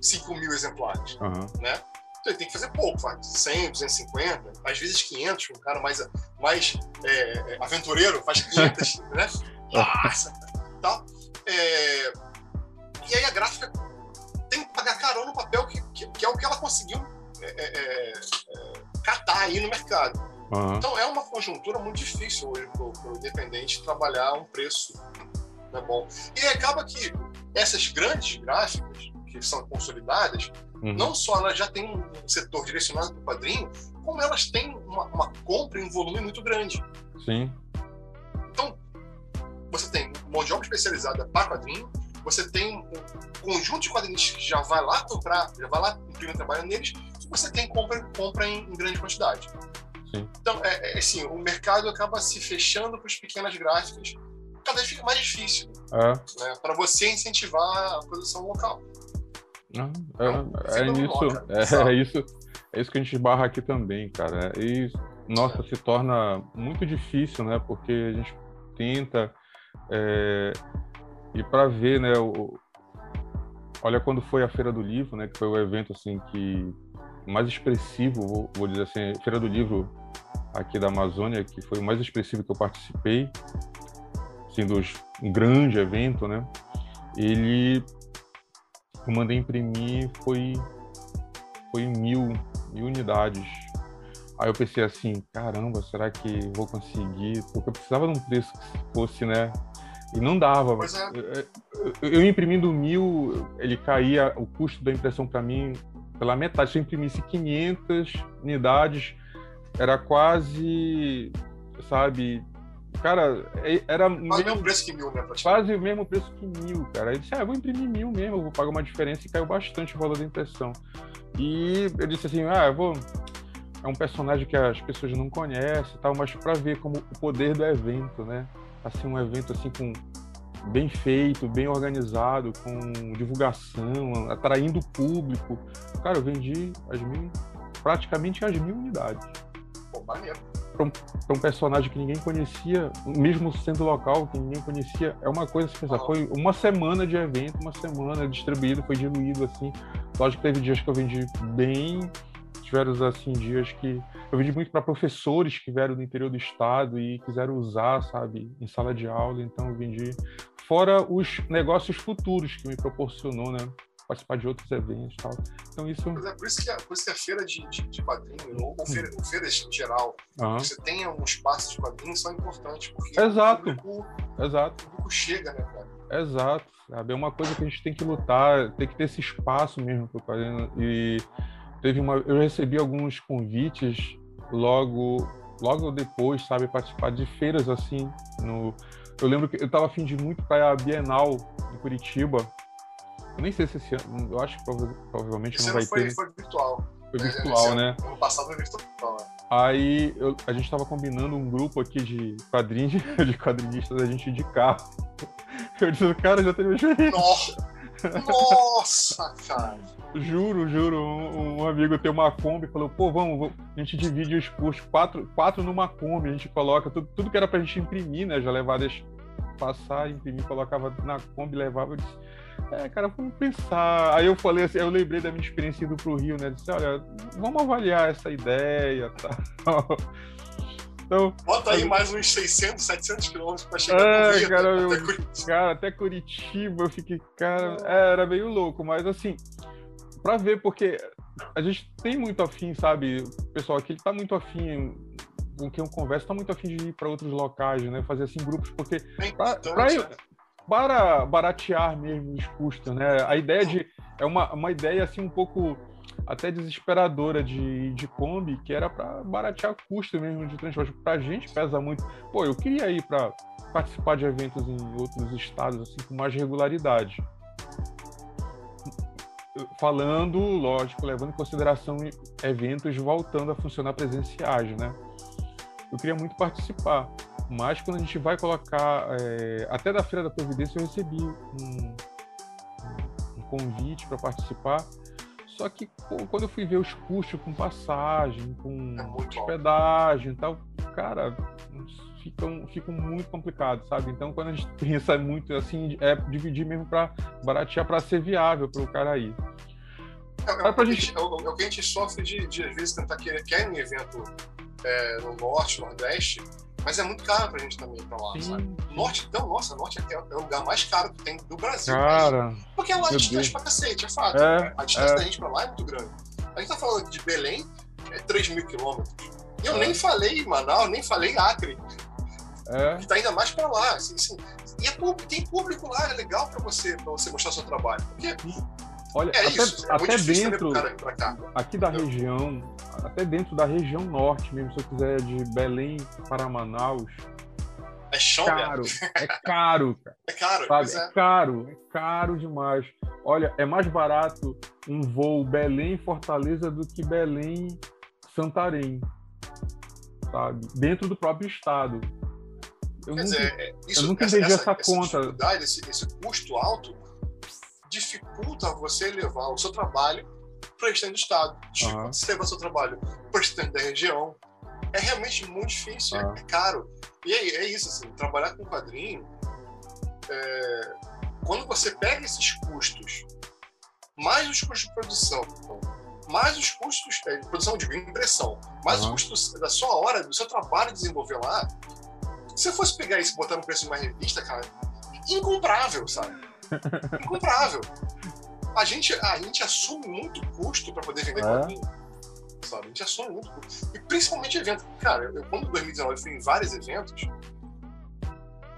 5 mil exemplares, uhum. né? Então ele tem que fazer pouco, faz 100, 250, às vezes 500, um cara mais, mais é, é aventureiro faz 500, né? Nossa! Tal. É, e aí a gráfica tem que pagar carão no papel que, que, que é o que ela conseguiu é, é, é catar aí no mercado. Uhum. Então é uma conjuntura muito difícil hoje para o independente trabalhar um preço né, bom. E acaba que essas grandes gráficas que são consolidadas, uhum. não só elas já têm um setor direcionado para o quadrinho, como elas têm uma, uma compra em volume muito grande. Sim. Então, você tem mão de obra especializada para quadrinho, você tem um conjunto de quadrinistas que já vai lá comprar, já vai lá imprimir trabalho neles, e você tem compra, compra em, em grande quantidade. Sim. Então, é, é, assim, o mercado acaba se fechando para as pequenas gráficas, cada vez fica mais difícil é. né, para você incentivar a produção local. É, é, é isso, é, é, isso, é isso que a gente barra aqui também, cara. E nossa, se torna muito difícil, né? Porque a gente tenta é, e para ver, né? O, olha quando foi a Feira do Livro, né? Que foi o evento assim que mais expressivo, vou dizer assim, Feira do Livro aqui da Amazônia, que foi o mais expressivo que eu participei, sendo um grande evento, né? Ele eu mandei imprimir foi foi mil, mil unidades. Aí eu pensei assim, caramba, será que vou conseguir? Porque eu precisava de um preço que fosse, né? E não dava. É. Eu, eu, imprimindo mil, ele caía o custo da impressão para mim pela metade. Se eu imprimisse 500 unidades, era quase, sabe, Cara, é, era. Quase o mesmo preço que mil, né? Quase o mesmo preço que mil, cara. Aí disse, ah, vou imprimir mil mesmo, vou pagar uma diferença e caiu bastante o valor da impressão. E eu disse assim, ah, eu vou. É um personagem que as pessoas não conhecem tal, mas para ver como o poder do evento, né? Assim, um evento assim com bem feito, bem organizado, com divulgação, atraindo o público. Cara, eu vendi as mil, praticamente as mil unidades. Maneiro para um, um, personagem que ninguém conhecia, mesmo sendo local, que ninguém conhecia, é uma coisa assim, foi uma semana de evento, uma semana distribuído, foi diluído assim. Lógico que teve dias que eu vendi bem, tiveram assim dias que eu vendi muito para professores que vieram do interior do estado e quiseram usar, sabe, em sala de aula, então eu vendi fora os negócios futuros que me proporcionou, né? Participar de outros eventos e tal. Então isso... Mas é por isso que a, por isso que a feira de, de, de quadrinhos, ou, ou, feira, ou feiras em geral, uhum. você tenha um espaço de quadrinhos são importantes, porque Exato. o público, Exato. O público chega, né, cara? Exato, sabe? É uma coisa que a gente tem que lutar, tem que ter esse espaço mesmo para quadrinho. E teve uma, eu recebi alguns convites logo, logo depois, sabe, participar de feiras assim. No, eu lembro que eu estava afim de muito para a Bienal em Curitiba, eu nem sei se esse ano. Eu acho que provavelmente esse não vai foi, ter. Foi virtual. Foi virtual, é, né? Ano passado foi virtual, né? Aí eu, a gente tava combinando um grupo aqui de quadrinhos, de quadrinistas, a gente de carro. Eu disse, cara, já joelho. Nossa! Nossa, cara! Juro, juro. Um, um, amigo tem uma Kombi falou, pô, vamos, vamos, a gente divide os custos, quatro, quatro numa Kombi, a gente coloca tudo, tudo que era pra gente imprimir, né? Já levar, passar, imprimir, colocava na Kombi, levava. Eu disse, é, cara, vamos pensar. Aí eu falei assim, eu lembrei da minha experiência indo pro Rio, né? Disse, olha, vamos avaliar essa ideia, tá? Então, Bota aí mais uns 600, 700 quilômetros para chegar é, Rio, cara, até, eu, Curitiba. Cara, até Curitiba eu fiquei, cara, é, era meio louco, mas assim, para ver, porque a gente tem muito afim, sabe? O pessoal aqui ele tá muito afim com quem eu converso, tá muito afim de ir para outros locais, né? Fazer assim grupos, porque pra, pra, né? Para baratear mesmo os custos, né? A ideia de é uma, uma ideia assim um pouco até desesperadora de, de Kombi, que era para baratear custo mesmo de transporte. Para a gente pesa muito. Pô, eu queria ir para participar de eventos em outros estados assim com mais regularidade. Falando, lógico, levando em consideração eventos voltando a funcionar presenciais, né? Eu queria muito participar. Mas quando a gente vai colocar, é, até da Feira da Providência eu recebi um, um convite para participar. Só que quando eu fui ver os custos com passagem, com é hospedagem e tal, cara, ficam, ficam muito complicados, sabe? Então quando a gente pensa muito assim, é dividir mesmo para baratear para ser viável para o cara ir. É, é, o gente... é, é, o que a gente sofre de, de às vezes tentar querer, quer um evento é, no norte, nordeste, mas é muito caro pra gente também ir pra lá, Sim. sabe? Norte, então, nossa, Norte é, é o lugar mais caro que tem do Brasil. Cara, porque lá é distante pra cacete, é fato. É, a distância é. da gente pra lá é muito grande. A gente tá falando de Belém, é 3 mil quilômetros. Eu é. nem falei Manaus, nem falei Acre. É. Que tá ainda mais para lá. Assim, assim. E é, tem público lá, é legal para você, você mostrar seu trabalho. Porque Olha, é até, isso, é até dentro aqui da região, até dentro da região norte mesmo, se eu quiser de Belém para Manaus, é chão, caro, é caro, cara. É caro, sabe? É. é caro, é caro demais. Olha, é mais barato um voo Belém-Fortaleza do que Belém-Santarém, sabe? Dentro do próprio estado. Eu Quer nunca, dizer, isso, eu nunca entendi essa, essa, conta. Esse, esse custo alto dificulta você levar o seu trabalho para o do estado, dificulta uhum. você levar o seu trabalho para o da região. É realmente muito difícil, uhum. é, caro. E é, é, isso, assim, trabalhar com quadrinho, é, quando você pega esses custos, mais os custos de produção, mais os custos é, de produção, de impressão, mais uhum. os custos da sua hora, do seu trabalho de desenvolver lá, se você fosse pegar isso e botar no preço de uma revista, cara, incomprável, sabe? Incomprável. A gente, a gente assume muito custo para poder vender é. quadrinho. Sabe? A gente assume muito custo. E principalmente evento. Cara, eu, quando em 2019 fui em vários eventos,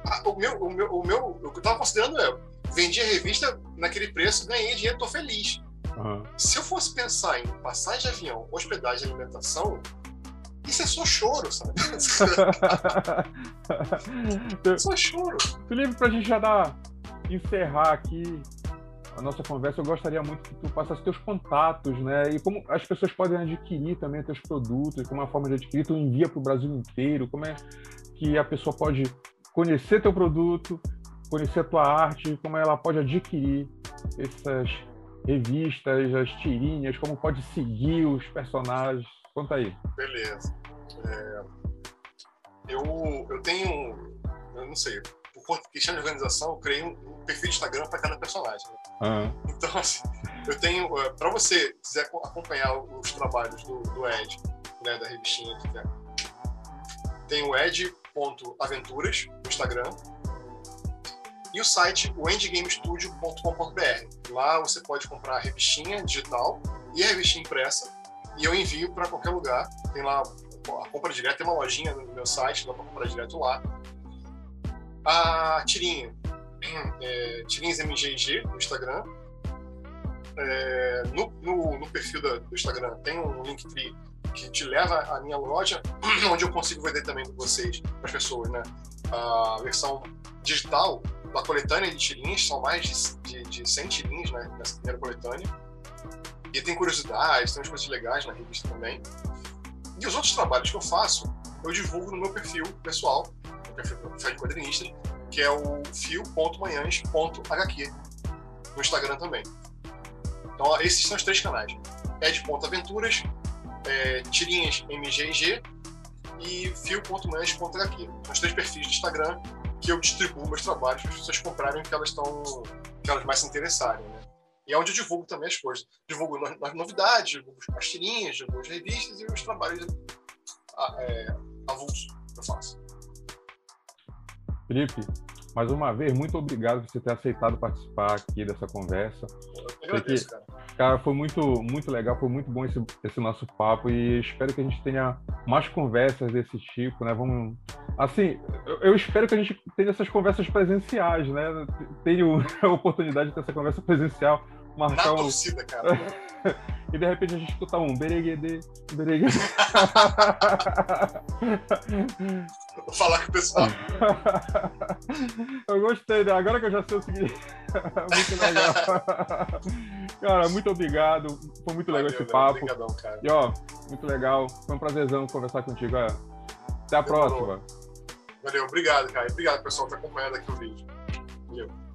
a, o, meu, o, meu, o meu. O que eu tava considerando é. Vendi a revista naquele preço, ganhei dinheiro, tô feliz. Uhum. Se eu fosse pensar em passagem de avião, hospedagem e alimentação, isso é só choro, sabe? só choro. Felipe, pra gente já dar encerrar aqui a nossa conversa, eu gostaria muito que tu passasse teus contatos, né? E como as pessoas podem adquirir também teus produtos, como é a forma de adquirir, tu envia para o Brasil inteiro, como é que a pessoa pode conhecer teu produto, conhecer a tua arte, como ela pode adquirir essas revistas, as tirinhas, como pode seguir os personagens. Conta aí. Beleza. É... Eu, eu tenho, eu não sei, por questão de organização, eu criei um, perfil de Instagram para cada personagem. Né? Uhum. Então, assim, eu tenho. Eh, para você quiser acompanhar os trabalhos do, do Ed, né, da revistinha, né, tem o ed.aventuras no Instagram e o site o endgamestudio.com.br. Lá você pode comprar a revistinha digital e a revistinha impressa e eu envio para qualquer lugar. Tem lá a compra direta, tem uma lojinha no meu site, dá para comprar direto lá. A tirinha, é, Tirinhas MGG no Instagram. É, no, no, no, perfil da, do Instagram tem um Linktree que te leva à minha loja, onde eu consigo vender também para vocês, para as pessoas, né? A versão digital da coletânea de tirinhas, são mais de, de, de 100 tirinhas né, nessa primeira coletânea. E tem curiosidades, tem umas coisas legais na revista também. E os outros trabalhos que eu faço, eu divulgo no meu perfil pessoal, perfil de quadrinistas, que é o fio.manhãs.hq no Instagram também. Então, esses são os três canais. Ed.aventuras, é, tirinhas MGG e fio.manhãs.hq. São os três perfis do Instagram que eu distribuo meus trabalhos para as pessoas comprarem o que elas estão que elas mais se interessarem, né? E é onde eu divulgo também as coisas. Divulgo as novidades, divulgo as tirinhas, divulgo as revistas e os trabalhos é, avulsos que eu faço. Felipe, mais uma vez, muito obrigado por você ter aceitado participar aqui dessa conversa. Eu agradeço, cara. Cara, foi muito, muito legal, foi muito bom esse, esse nosso papo e espero que a gente tenha mais conversas desse tipo, né? Vamos, assim, eu, eu espero que a gente tenha essas conversas presenciais, né? Tenho a oportunidade de ter essa conversa presencial marcar Na um... torcida, cara. e de repente a gente escuta um bereguedê, bereguedê. Vou falar com o pessoal. eu gostei, né? Agora que eu já sei o seguinte. muito legal. cara, muito obrigado. Foi muito legal esse papo. Obrigadão, cara. E ó, muito legal. Foi um prazerzão conversar contigo. Até a Demorou. próxima. Valeu, obrigado, cara. Obrigado, pessoal, por estar acompanhando aqui o vídeo. Valeu.